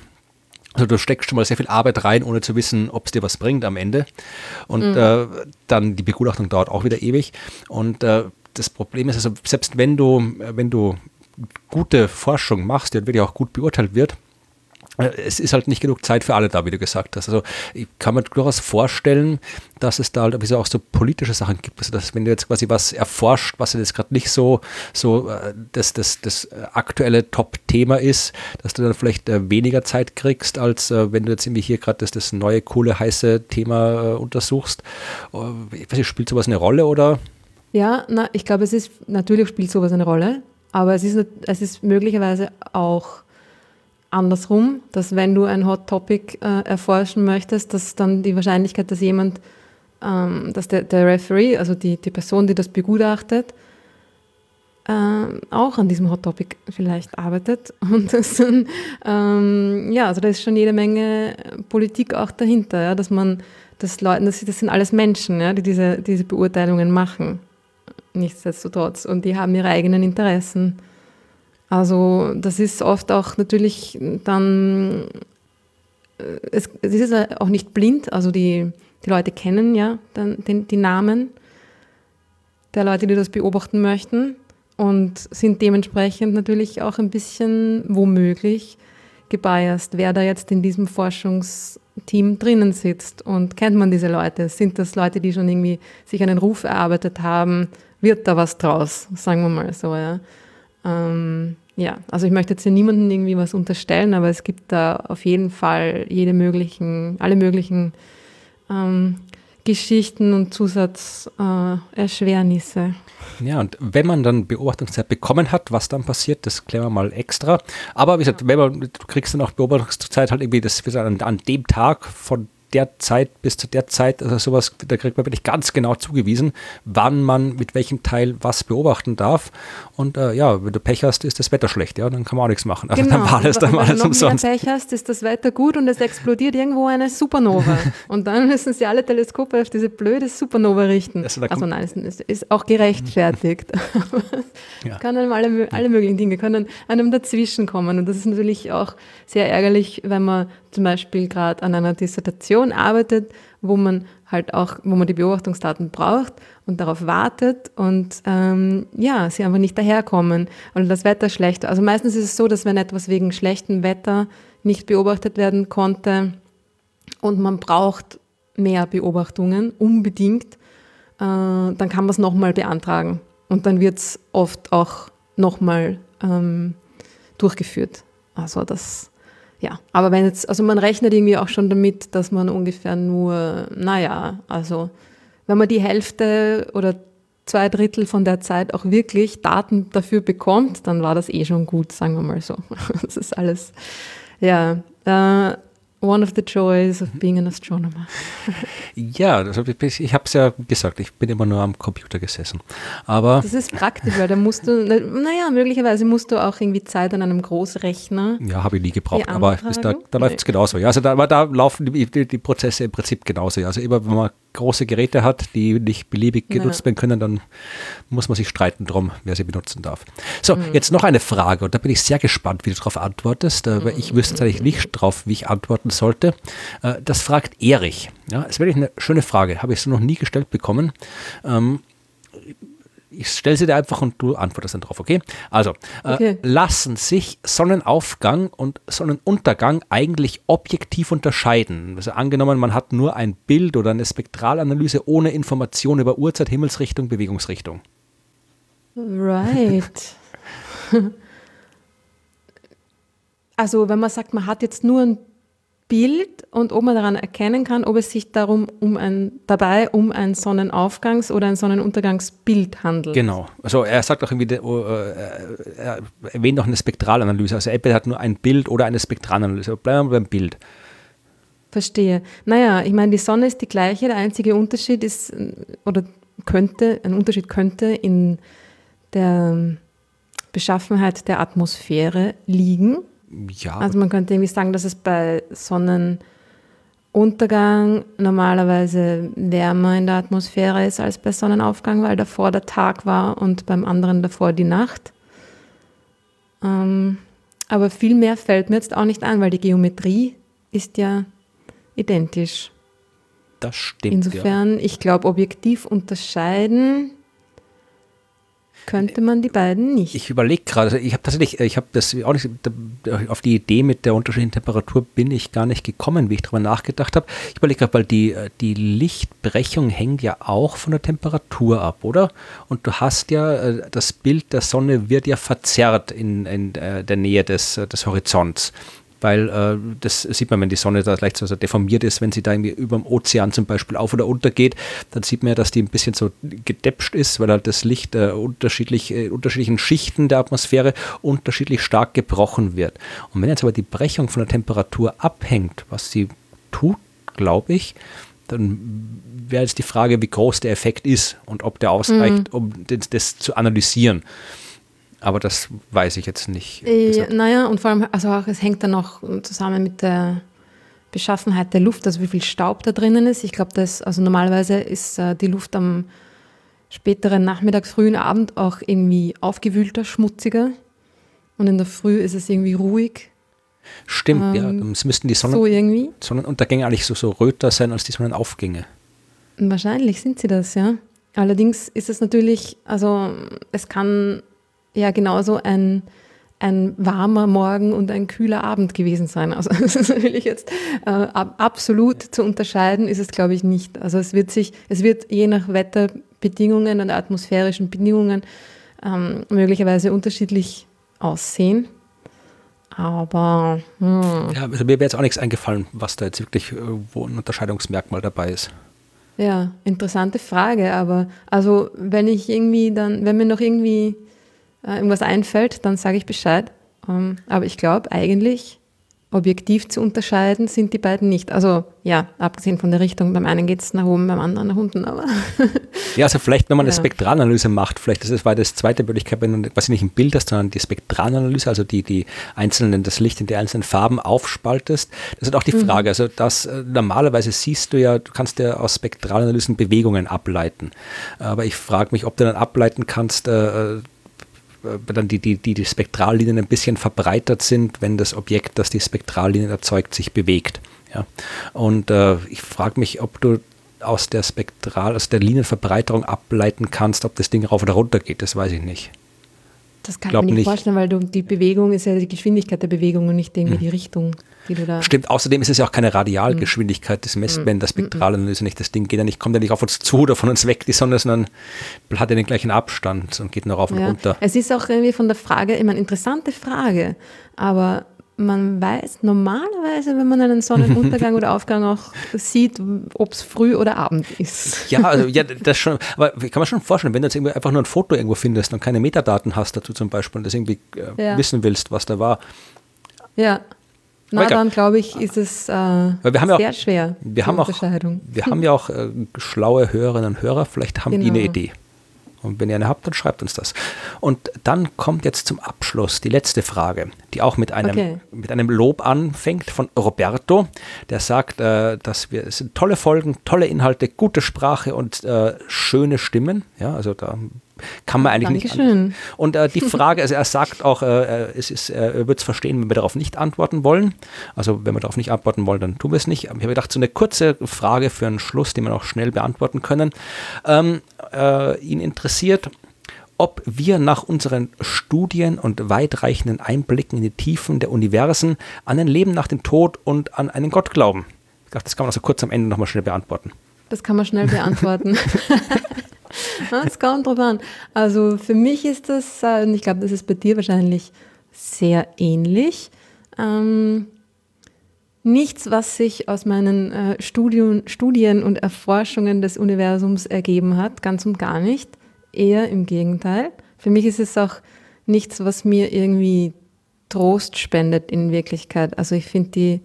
also du steckst schon mal sehr viel Arbeit rein, ohne zu wissen, ob es dir was bringt am Ende. Und mhm. äh, dann die Begutachtung dauert auch wieder ewig. Und äh, das Problem ist also, selbst wenn du, wenn du gute Forschung machst, die wirklich auch gut beurteilt wird, es ist halt nicht genug Zeit für alle da, wie du gesagt hast. Also ich kann mir durchaus vorstellen, dass es da halt auch so politische Sachen gibt. Also dass wenn du jetzt quasi was erforscht, was jetzt gerade nicht so, so äh, das, das, das aktuelle Top-Thema ist, dass du dann vielleicht äh, weniger Zeit kriegst, als wenn du jetzt irgendwie hier gerade das, das neue, coole, heiße Thema untersuchst. Ich weiß nicht, spielt sowas eine Rolle oder? Ja, na, ich glaube, es ist, natürlich spielt sowas eine Rolle, aber es ist, es ist möglicherweise auch andersrum, dass wenn du ein Hot Topic äh, erforschen möchtest, dass dann die Wahrscheinlichkeit, dass jemand, ähm, dass der, der Referee, also die, die Person, die das begutachtet, äh, auch an diesem Hot Topic vielleicht arbeitet. Und das dann, ähm, ja, also da ist schon jede Menge Politik auch dahinter, ja, dass man, dass Leute, das, das sind alles Menschen, ja, die diese, diese Beurteilungen machen. Nichtsdestotrotz. Und die haben ihre eigenen Interessen. Also das ist oft auch natürlich dann, äh, es, es ist auch nicht blind, also die, die Leute kennen ja dann den, die Namen der Leute, die das beobachten möchten und sind dementsprechend natürlich auch ein bisschen womöglich gebiased, wer da jetzt in diesem Forschungsteam drinnen sitzt und kennt man diese Leute? Sind das Leute, die schon irgendwie sich einen Ruf erarbeitet haben? Wird da was draus, sagen wir mal so, ja? Ähm, ja, also ich möchte jetzt hier niemandem irgendwie was unterstellen, aber es gibt da auf jeden Fall jede möglichen, alle möglichen ähm, Geschichten und Zusatzerschwernisse. Äh, ja, und wenn man dann Beobachtungszeit bekommen hat, was dann passiert, das klären wir mal extra. Aber wie gesagt, wenn man, du kriegst dann auch Beobachtungszeit halt irgendwie, das an, an dem Tag von der Zeit bis zu der Zeit, also sowas, da kriegt man wirklich ganz genau zugewiesen, wann man mit welchem Teil was beobachten darf. Und äh, ja, wenn du Pech hast, ist das Wetter schlecht, ja, dann kann man auch nichts machen. Also genau. dann war alles dann mal umsonst. Wenn du Pech hast, ist das Wetter gut und es explodiert irgendwo eine Supernova. und dann müssen sie alle Teleskope auf diese blöde Supernova richten. Also, also nein, es ist auch gerechtfertigt. ja. kann einem alle, alle möglichen Dinge können einem dazwischen kommen. Und das ist natürlich auch sehr ärgerlich, wenn man zum Beispiel gerade an einer Dissertation arbeitet, wo man halt auch, wo man die Beobachtungsdaten braucht und darauf wartet und ähm, ja, sie einfach nicht daherkommen oder das Wetter schlecht. Also meistens ist es so, dass wenn etwas wegen schlechtem Wetter nicht beobachtet werden konnte und man braucht mehr Beobachtungen unbedingt, äh, dann kann man es nochmal beantragen und dann wird es oft auch nochmal ähm, durchgeführt. Also das ja, aber wenn jetzt, also man rechnet irgendwie auch schon damit, dass man ungefähr nur, naja, also wenn man die Hälfte oder zwei Drittel von der Zeit auch wirklich Daten dafür bekommt, dann war das eh schon gut, sagen wir mal so. Das ist alles, ja. Äh, One of the joys of being an astronomer. ja, also ich habe es ja gesagt, ich bin immer nur am Computer gesessen. Aber das ist praktisch, weil da musst du, naja, möglicherweise musst du auch irgendwie Zeit an einem Großrechner. Ja, habe ich nie gebraucht, aber da, da läuft es genauso. Ja, also da, da laufen die, die, die, Prozesse im Prinzip genauso. Also immer, wenn man große Geräte hat, die nicht beliebig genutzt ja. werden können, dann muss man sich streiten drum, wer sie benutzen darf. So, mhm. jetzt noch eine Frage und da bin ich sehr gespannt, wie du darauf antwortest, weil ich wüsste tatsächlich nicht drauf, wie ich antworten sollte. Äh, das fragt Erich. Ja, ist wirklich eine schöne Frage, habe ich so noch nie gestellt bekommen. Ähm, ich stelle sie dir einfach und du antwortest dann drauf, okay? Also, äh, okay. lassen sich Sonnenaufgang und Sonnenuntergang eigentlich objektiv unterscheiden? Also angenommen, man hat nur ein Bild oder eine Spektralanalyse ohne Information über Uhrzeit, Himmelsrichtung, Bewegungsrichtung. Right. also, wenn man sagt, man hat jetzt nur ein Bild und ob man daran erkennen kann, ob es sich darum um ein, dabei um ein Sonnenaufgangs- oder ein Sonnenuntergangsbild handelt. Genau. Also er sagt auch irgendwie, oh, äh, er erwähnt auch eine Spektralanalyse. Also Apple hat nur ein Bild oder eine Spektralanalyse. Bleiben wir beim Bild. Verstehe. Naja, ich meine, die Sonne ist die gleiche. Der einzige Unterschied ist, oder könnte, ein Unterschied könnte in der Beschaffenheit der Atmosphäre liegen. Ja. Also man könnte irgendwie sagen, dass es bei Sonnenuntergang normalerweise wärmer in der Atmosphäre ist als bei Sonnenaufgang, weil davor der Tag war und beim anderen davor die Nacht. Ähm, aber viel mehr fällt mir jetzt auch nicht ein, weil die Geometrie ist ja identisch. Das stimmt. Insofern, ja. ich glaube, objektiv unterscheiden könnte man die beiden nicht. Ich überlege gerade, also ich habe tatsächlich, ich habe das auch nicht, auf die Idee mit der unterschiedlichen Temperatur bin ich gar nicht gekommen, wie ich darüber nachgedacht habe. Ich überlege gerade, weil die, die Lichtbrechung hängt ja auch von der Temperatur ab, oder? Und du hast ja, äh, das Bild der Sonne wird ja verzerrt in, in äh, der Nähe des, des Horizonts weil äh, das sieht man, wenn die Sonne da leicht so deformiert ist, wenn sie da irgendwie über dem Ozean zum Beispiel auf oder unter geht, dann sieht man ja, dass die ein bisschen so gedäpscht ist, weil halt das Licht äh, unterschiedlich, äh, unterschiedlichen Schichten der Atmosphäre unterschiedlich stark gebrochen wird. Und wenn jetzt aber die Brechung von der Temperatur abhängt, was sie tut, glaube ich, dann wäre jetzt die Frage, wie groß der Effekt ist und ob der ausreicht, mhm. um das, das zu analysieren. Aber das weiß ich jetzt nicht. Äh, naja, und vor allem, also auch, es hängt dann auch zusammen mit der Beschaffenheit der Luft, also wie viel Staub da drinnen ist. Ich glaube, dass, also normalerweise ist äh, die Luft am späteren Nachmittag, frühen Abend auch irgendwie aufgewühlter, schmutziger. Und in der Früh ist es irgendwie ruhig. Stimmt, ähm, ja. Es müssten die Sonnen so irgendwie. Sonnenuntergänge eigentlich so, so röter sein als die Sonnenaufgänge. Wahrscheinlich sind sie das, ja. Allerdings ist es natürlich, also es kann ja genauso ein, ein warmer Morgen und ein kühler Abend gewesen sein. Also das ist natürlich jetzt äh, absolut zu unterscheiden ist es, glaube ich, nicht. Also es wird sich, es wird je nach Wetterbedingungen und atmosphärischen Bedingungen ähm, möglicherweise unterschiedlich aussehen. Aber hm. ja, also mir wäre jetzt auch nichts eingefallen, was da jetzt wirklich wo ein Unterscheidungsmerkmal dabei ist. Ja, interessante Frage, aber also wenn ich irgendwie dann, wenn mir noch irgendwie äh, irgendwas einfällt, dann sage ich Bescheid. Ähm, aber ich glaube, eigentlich objektiv zu unterscheiden sind die beiden nicht. Also ja, abgesehen von der Richtung, beim einen geht es nach oben, beim anderen nach unten, aber. ja, also vielleicht, wenn man ja. eine Spektralanalyse macht, vielleicht das ist weil das zweite Möglichkeit, wenn du quasi nicht ein Bild hast, sondern die Spektralanalyse, also die, die einzelnen, das Licht in die einzelnen Farben aufspaltest. Das ist auch die mhm. Frage. Also das äh, normalerweise siehst du ja, du kannst ja aus Spektralanalysen Bewegungen ableiten. Aber ich frage mich, ob du dann ableiten kannst, äh, äh, dann die, die, die, die Spektrallinien ein bisschen verbreitert sind, wenn das Objekt, das die Spektrallinien erzeugt, sich bewegt. Ja? Und äh, ich frage mich, ob du aus der Spektral, aus der Linienverbreiterung ableiten kannst, ob das Ding rauf oder runter geht. Das weiß ich nicht. Das kann ich mir nicht, nicht vorstellen, weil du, die Bewegung ist ja die Geschwindigkeit der Bewegung und nicht irgendwie hm. die Richtung, die du da. Stimmt, außerdem ist es ja auch keine Radialgeschwindigkeit des Messt, hm. wenn das Spektralanalyse nicht. Das Ding geht ja nicht, kommt ja nicht auf uns zu oder von uns weg, die Sonne, sondern hat ja den gleichen Abstand und geht noch rauf und ja. runter. Es ist auch irgendwie von der Frage, immer eine interessante Frage, aber man weiß normalerweise, wenn man einen Sonnenuntergang oder Aufgang auch sieht, ob es früh oder Abend ist. Ja, also ja, das schon, aber kann mir schon vorstellen, wenn du jetzt irgendwie einfach nur ein Foto irgendwo findest und keine Metadaten hast dazu zum Beispiel und das irgendwie äh, ja. wissen willst, was da war. Ja. Na, dann glaube ich, ist es äh, sehr auch, schwer. Wir haben, auch, wir haben ja auch äh, schlaue Hörerinnen und Hörer, vielleicht haben genau. die eine Idee. Und wenn ihr eine habt, dann schreibt uns das. Und dann kommt jetzt zum Abschluss die letzte Frage, die auch mit einem, okay. mit einem Lob anfängt von Roberto. Der sagt, äh, dass wir, es sind tolle Folgen, tolle Inhalte, gute Sprache und äh, schöne Stimmen. Ja, also da kann man eigentlich Dankeschön. nicht. Und äh, die Frage, also er sagt auch, äh, es ist, er wird es verstehen, wenn wir darauf nicht antworten wollen. Also wenn wir darauf nicht antworten wollen, dann tun wir es nicht. Ich habe gedacht, so eine kurze Frage für einen Schluss, die wir auch schnell beantworten können. Ähm, äh, ihn interessiert, ob wir nach unseren Studien und weitreichenden Einblicken in die Tiefen der Universen an ein Leben nach dem Tod und an einen Gott glauben. Ich dachte, das kann man also kurz am Ende nochmal schnell beantworten. Das kann man schnell beantworten. Es kommt drauf an. Also für mich ist das, äh, und ich glaube, das ist bei dir wahrscheinlich sehr ähnlich. Ähm, nichts, was sich aus meinen äh, Studien, Studien und Erforschungen des Universums ergeben hat, ganz und gar nicht. Eher im Gegenteil. Für mich ist es auch nichts, was mir irgendwie Trost spendet in Wirklichkeit. Also ich finde die,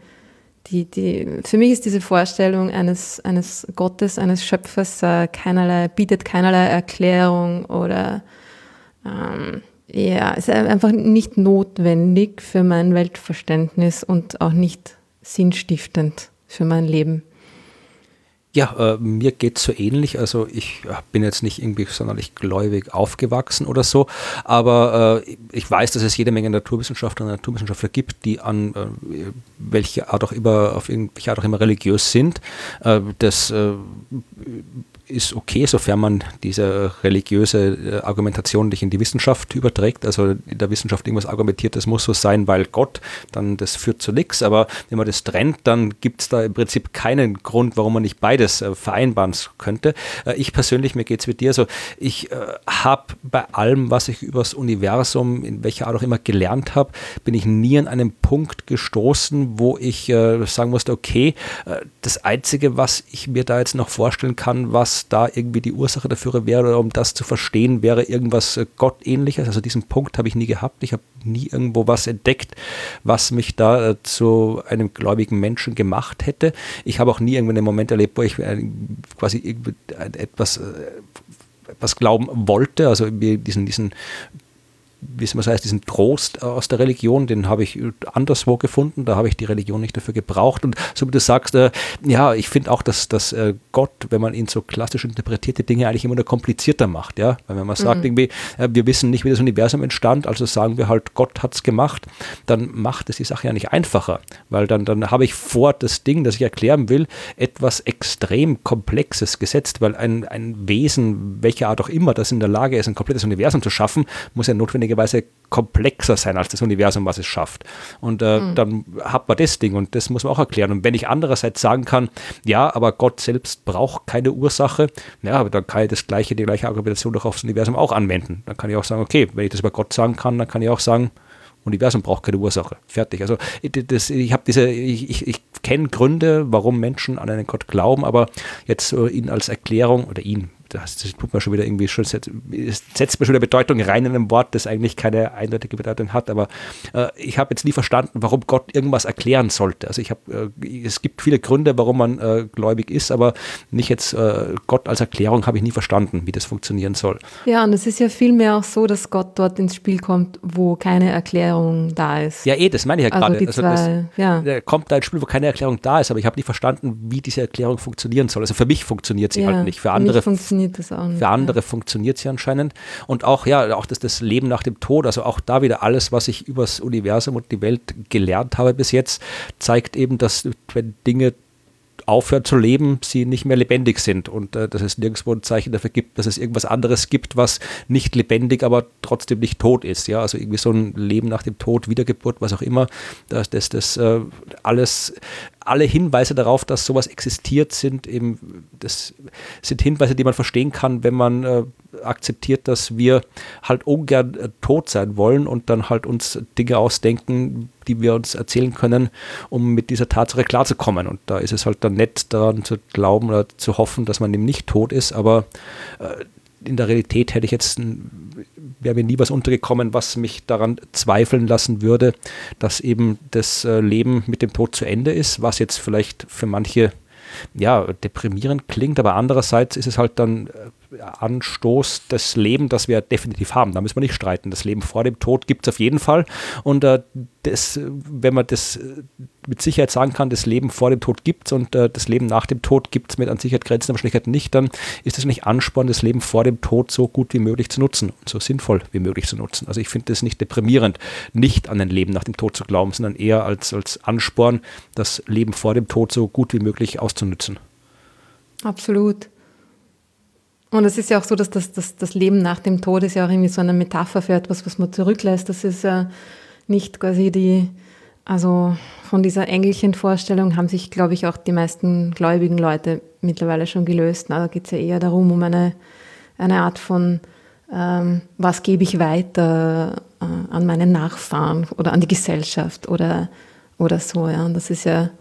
die, die, für mich ist diese Vorstellung eines, eines Gottes, eines Schöpfers äh, keinerlei, bietet keinerlei Erklärung oder ähm, ja, ist einfach nicht notwendig für mein Weltverständnis und auch nicht sinnstiftend für mein Leben. Ja, äh, mir geht es so ähnlich. Also ich äh, bin jetzt nicht irgendwie sonderlich gläubig aufgewachsen oder so, aber äh, ich weiß, dass es jede Menge Naturwissenschaftler und Naturwissenschaftler gibt, die an äh, welche Art auch immer, auf irgendwelche Art auch immer religiös sind. Äh, das äh, ist okay, sofern man diese religiöse äh, Argumentation nicht in die Wissenschaft überträgt. Also in der Wissenschaft irgendwas argumentiert, das muss so sein, weil Gott, dann das führt zu nichts. Aber wenn man das trennt, dann gibt es da im Prinzip keinen Grund, warum man nicht beides äh, vereinbaren könnte. Äh, ich persönlich, mir geht es mit dir so, ich habe bei allem, was ich über das Universum, in welcher Art auch immer gelernt habe, bin ich nie an einen Punkt gestoßen, wo ich sagen musste, okay, das Einzige, was ich mir da jetzt noch vorstellen kann, was da irgendwie die Ursache dafür wäre, oder um das zu verstehen, wäre irgendwas äh, Gottähnliches. Also diesen Punkt habe ich nie gehabt. Ich habe nie irgendwo was entdeckt, was mich da äh, zu einem gläubigen Menschen gemacht hätte. Ich habe auch nie irgendwo einen Moment erlebt, wo ich äh, quasi etwas etwas glauben wollte, also diesen, diesen wie es immer heißt, diesen Trost aus der Religion, den habe ich anderswo gefunden, da habe ich die Religion nicht dafür gebraucht. Und so wie du sagst, äh, ja, ich finde auch, dass, dass äh, Gott, wenn man ihn so klassisch interpretiert, die Dinge eigentlich immer nur komplizierter macht. Ja? Weil wenn man sagt, mhm. irgendwie, äh, wir wissen nicht, wie das Universum entstand, also sagen wir halt, Gott hat es gemacht, dann macht es die Sache ja nicht einfacher. Weil dann, dann habe ich vor das Ding, das ich erklären will, etwas extrem Komplexes gesetzt, weil ein, ein Wesen, welcher Art auch immer, das in der Lage ist, ein komplettes Universum zu schaffen, muss ja notwendig notwendigerweise komplexer sein als das Universum, was es schafft. Und äh, mhm. dann hat man das Ding und das muss man auch erklären. Und wenn ich andererseits sagen kann, ja, aber Gott selbst braucht keine Ursache, ja, dann kann ich das gleiche, die gleiche Argumentation doch aufs Universum auch anwenden. Dann kann ich auch sagen, okay, wenn ich das über Gott sagen kann, dann kann ich auch sagen, Universum braucht keine Ursache. Fertig. Also das, ich habe diese, ich, ich, ich kenne Gründe, warum Menschen an einen Gott glauben, aber jetzt so ihn als Erklärung oder ihn, das, das tut man schon wieder irgendwie schon, setzt mir schon eine Bedeutung rein in einem Wort, das eigentlich keine eindeutige Bedeutung hat. Aber äh, ich habe jetzt nie verstanden, warum Gott irgendwas erklären sollte. Also ich habe, äh, es gibt viele Gründe, warum man äh, gläubig ist, aber nicht jetzt äh, Gott als Erklärung habe ich nie verstanden, wie das funktionieren soll. Ja, und es ist ja vielmehr auch so, dass Gott dort ins Spiel kommt, wo keine Erklärung da ist. Ja, eh, das meine ich ja also gerade. Also, also ja. Der kommt da ins Spiel, wo keine Erklärung da ist, aber ich habe nie verstanden, wie diese Erklärung funktionieren soll. Also für mich funktioniert sie ja, halt nicht. Für andere funktioniert funktioniert das auch nicht. Für andere ja. funktioniert sie anscheinend. Und auch, ja, auch das, das Leben nach dem Tod, also auch da wieder alles, was ich über das Universum und die Welt gelernt habe bis jetzt, zeigt eben, dass wenn Dinge aufhören zu leben, sie nicht mehr lebendig sind und äh, dass es nirgendwo ein Zeichen dafür gibt, dass es irgendwas anderes gibt, was nicht lebendig, aber trotzdem nicht tot ist. Ja, also irgendwie so ein Leben nach dem Tod, Wiedergeburt, was auch immer, dass das, das äh, alles alle Hinweise darauf, dass sowas existiert, sind eben, das sind Hinweise, die man verstehen kann, wenn man äh, akzeptiert, dass wir halt ungern äh, tot sein wollen und dann halt uns Dinge ausdenken, die wir uns erzählen können, um mit dieser Tatsache klarzukommen. Und da ist es halt dann nett daran zu glauben oder zu hoffen, dass man eben nicht tot ist, aber äh, in der Realität hätte ich jetzt, wäre mir nie was untergekommen, was mich daran zweifeln lassen würde, dass eben das äh, Leben mit dem Tod zu Ende ist, was jetzt vielleicht für manche ja, deprimierend klingt, aber andererseits ist es halt dann Anstoß des Lebens, das wir definitiv haben. Da müssen wir nicht streiten. Das Leben vor dem Tod gibt es auf jeden Fall. Und äh, das, wenn man das äh, mit Sicherheit sagen kann, das Leben vor dem Tod gibt es und äh, das Leben nach dem Tod gibt es mit an Sicherheit Grenzen, aber Wahrscheinlichkeit nicht, dann ist es nicht Ansporn, das Leben vor dem Tod so gut wie möglich zu nutzen und so sinnvoll wie möglich zu nutzen. Also ich finde es nicht deprimierend, nicht an ein Leben nach dem Tod zu glauben, sondern eher als, als Ansporn, das Leben vor dem Tod so gut wie möglich auszunutzen. Absolut. Und es ist ja auch so, dass das, das, das Leben nach dem Tod ist ja auch irgendwie so eine Metapher für etwas, was man zurücklässt. Das ist ja nicht quasi die, also von dieser Engelchenvorstellung haben sich, glaube ich, auch die meisten gläubigen Leute mittlerweile schon gelöst. Da geht es ja eher darum, um eine, eine Art von, ähm, was gebe ich weiter äh, an meine Nachfahren oder an die Gesellschaft oder, oder so. Ja. Und das ist ja,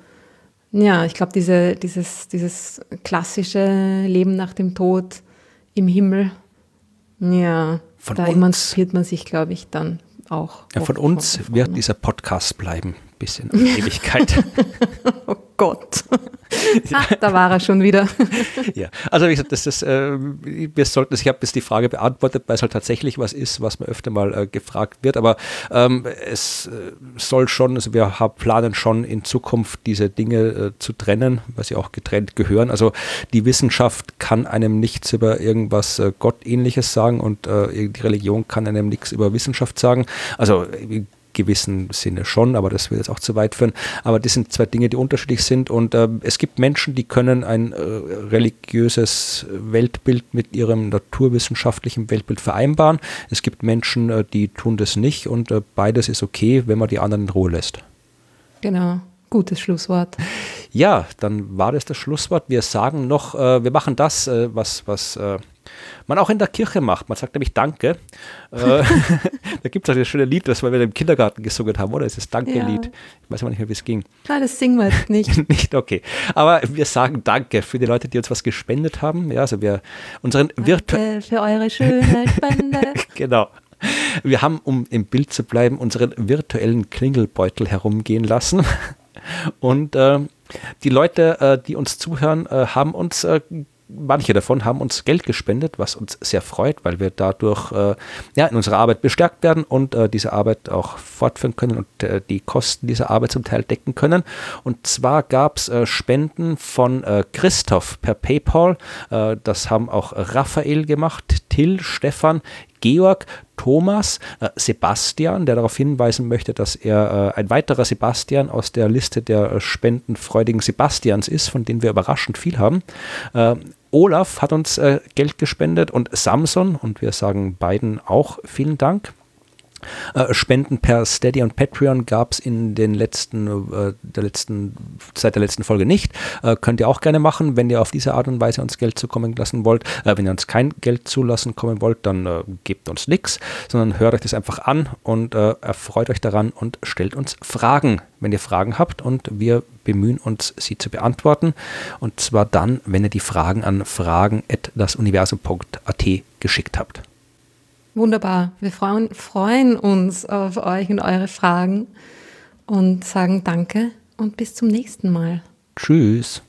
ja, ich glaube, diese, dieses, dieses klassische Leben nach dem Tod im Himmel, ja, von da uns, emanzipiert man sich, glaube ich, dann auch. Ja, von uns von wird dieser Podcast bleiben, bis in Ewigkeit. oh Gott. Ach, da war er schon wieder. ja, also wie gesagt, das ist, äh, wir sollten, ich habe jetzt die Frage beantwortet, weil es halt tatsächlich was ist, was mir öfter mal äh, gefragt wird, aber ähm, es äh, soll schon, also wir haben, planen schon in Zukunft diese Dinge äh, zu trennen, weil sie auch getrennt gehören. Also die Wissenschaft kann einem nichts über irgendwas äh, Gottähnliches sagen und äh, die Religion kann einem nichts über Wissenschaft sagen. Also gewissen Sinne schon, aber das wird jetzt auch zu weit führen. Aber das sind zwei Dinge, die unterschiedlich sind und äh, es gibt Menschen, die können ein äh, religiöses Weltbild mit ihrem naturwissenschaftlichen Weltbild vereinbaren. Es gibt Menschen, äh, die tun das nicht und äh, beides ist okay, wenn man die anderen in Ruhe lässt. Genau. Gutes Schlusswort. Ja, dann war das das Schlusswort. Wir sagen noch, äh, wir machen das, äh, was, was man auch in der Kirche macht. Man sagt nämlich Danke. Äh, da gibt es auch das schöne Lied, das wir im Kindergarten gesungen haben, oder? Es ist Danke-Lied. Ja. Ich weiß aber nicht mehr, wie es ging. Nein, das singen wir jetzt nicht. nicht, okay. Aber wir sagen Danke für die Leute, die uns was gespendet haben. Ja, also wir unseren virtuellen. für eure schöne Spende. genau. Wir haben, um im Bild zu bleiben, unseren virtuellen Klingelbeutel herumgehen lassen. Und äh, die Leute, äh, die uns zuhören, äh, haben uns äh, manche davon haben uns Geld gespendet, was uns sehr freut, weil wir dadurch äh, ja, in unserer Arbeit bestärkt werden und äh, diese Arbeit auch fortführen können und äh, die Kosten dieser Arbeit zum Teil decken können. Und zwar gab es äh, Spenden von äh, Christoph per PayPal. Äh, das haben auch Raphael gemacht, Till, Stefan, Georg, Thomas, äh, Sebastian, der darauf hinweisen möchte, dass er äh, ein weiterer Sebastian aus der Liste der äh, spendenfreudigen Sebastians ist, von denen wir überraschend viel haben. Olaf hat uns äh, Geld gespendet und Samson und wir sagen beiden auch vielen Dank. Äh, Spenden per Steady und Patreon gab es in den letzten, äh, der letzten, seit der letzten Folge nicht. Äh, könnt ihr auch gerne machen, wenn ihr auf diese Art und Weise uns Geld zukommen lassen wollt. Wenn ihr uns kein Geld zulassen kommen wollt, dann gebt uns nichts, sondern hört euch das einfach an und erfreut euch daran und stellt uns Fragen, wenn ihr Fragen habt und wir bemühen uns, sie zu beantworten. Und zwar dann, wenn ihr die Fragen an fragen.dasuniversum.at geschickt habt. Wunderbar. Wir freuen, freuen uns auf euch und eure Fragen und sagen Danke und bis zum nächsten Mal. Tschüss.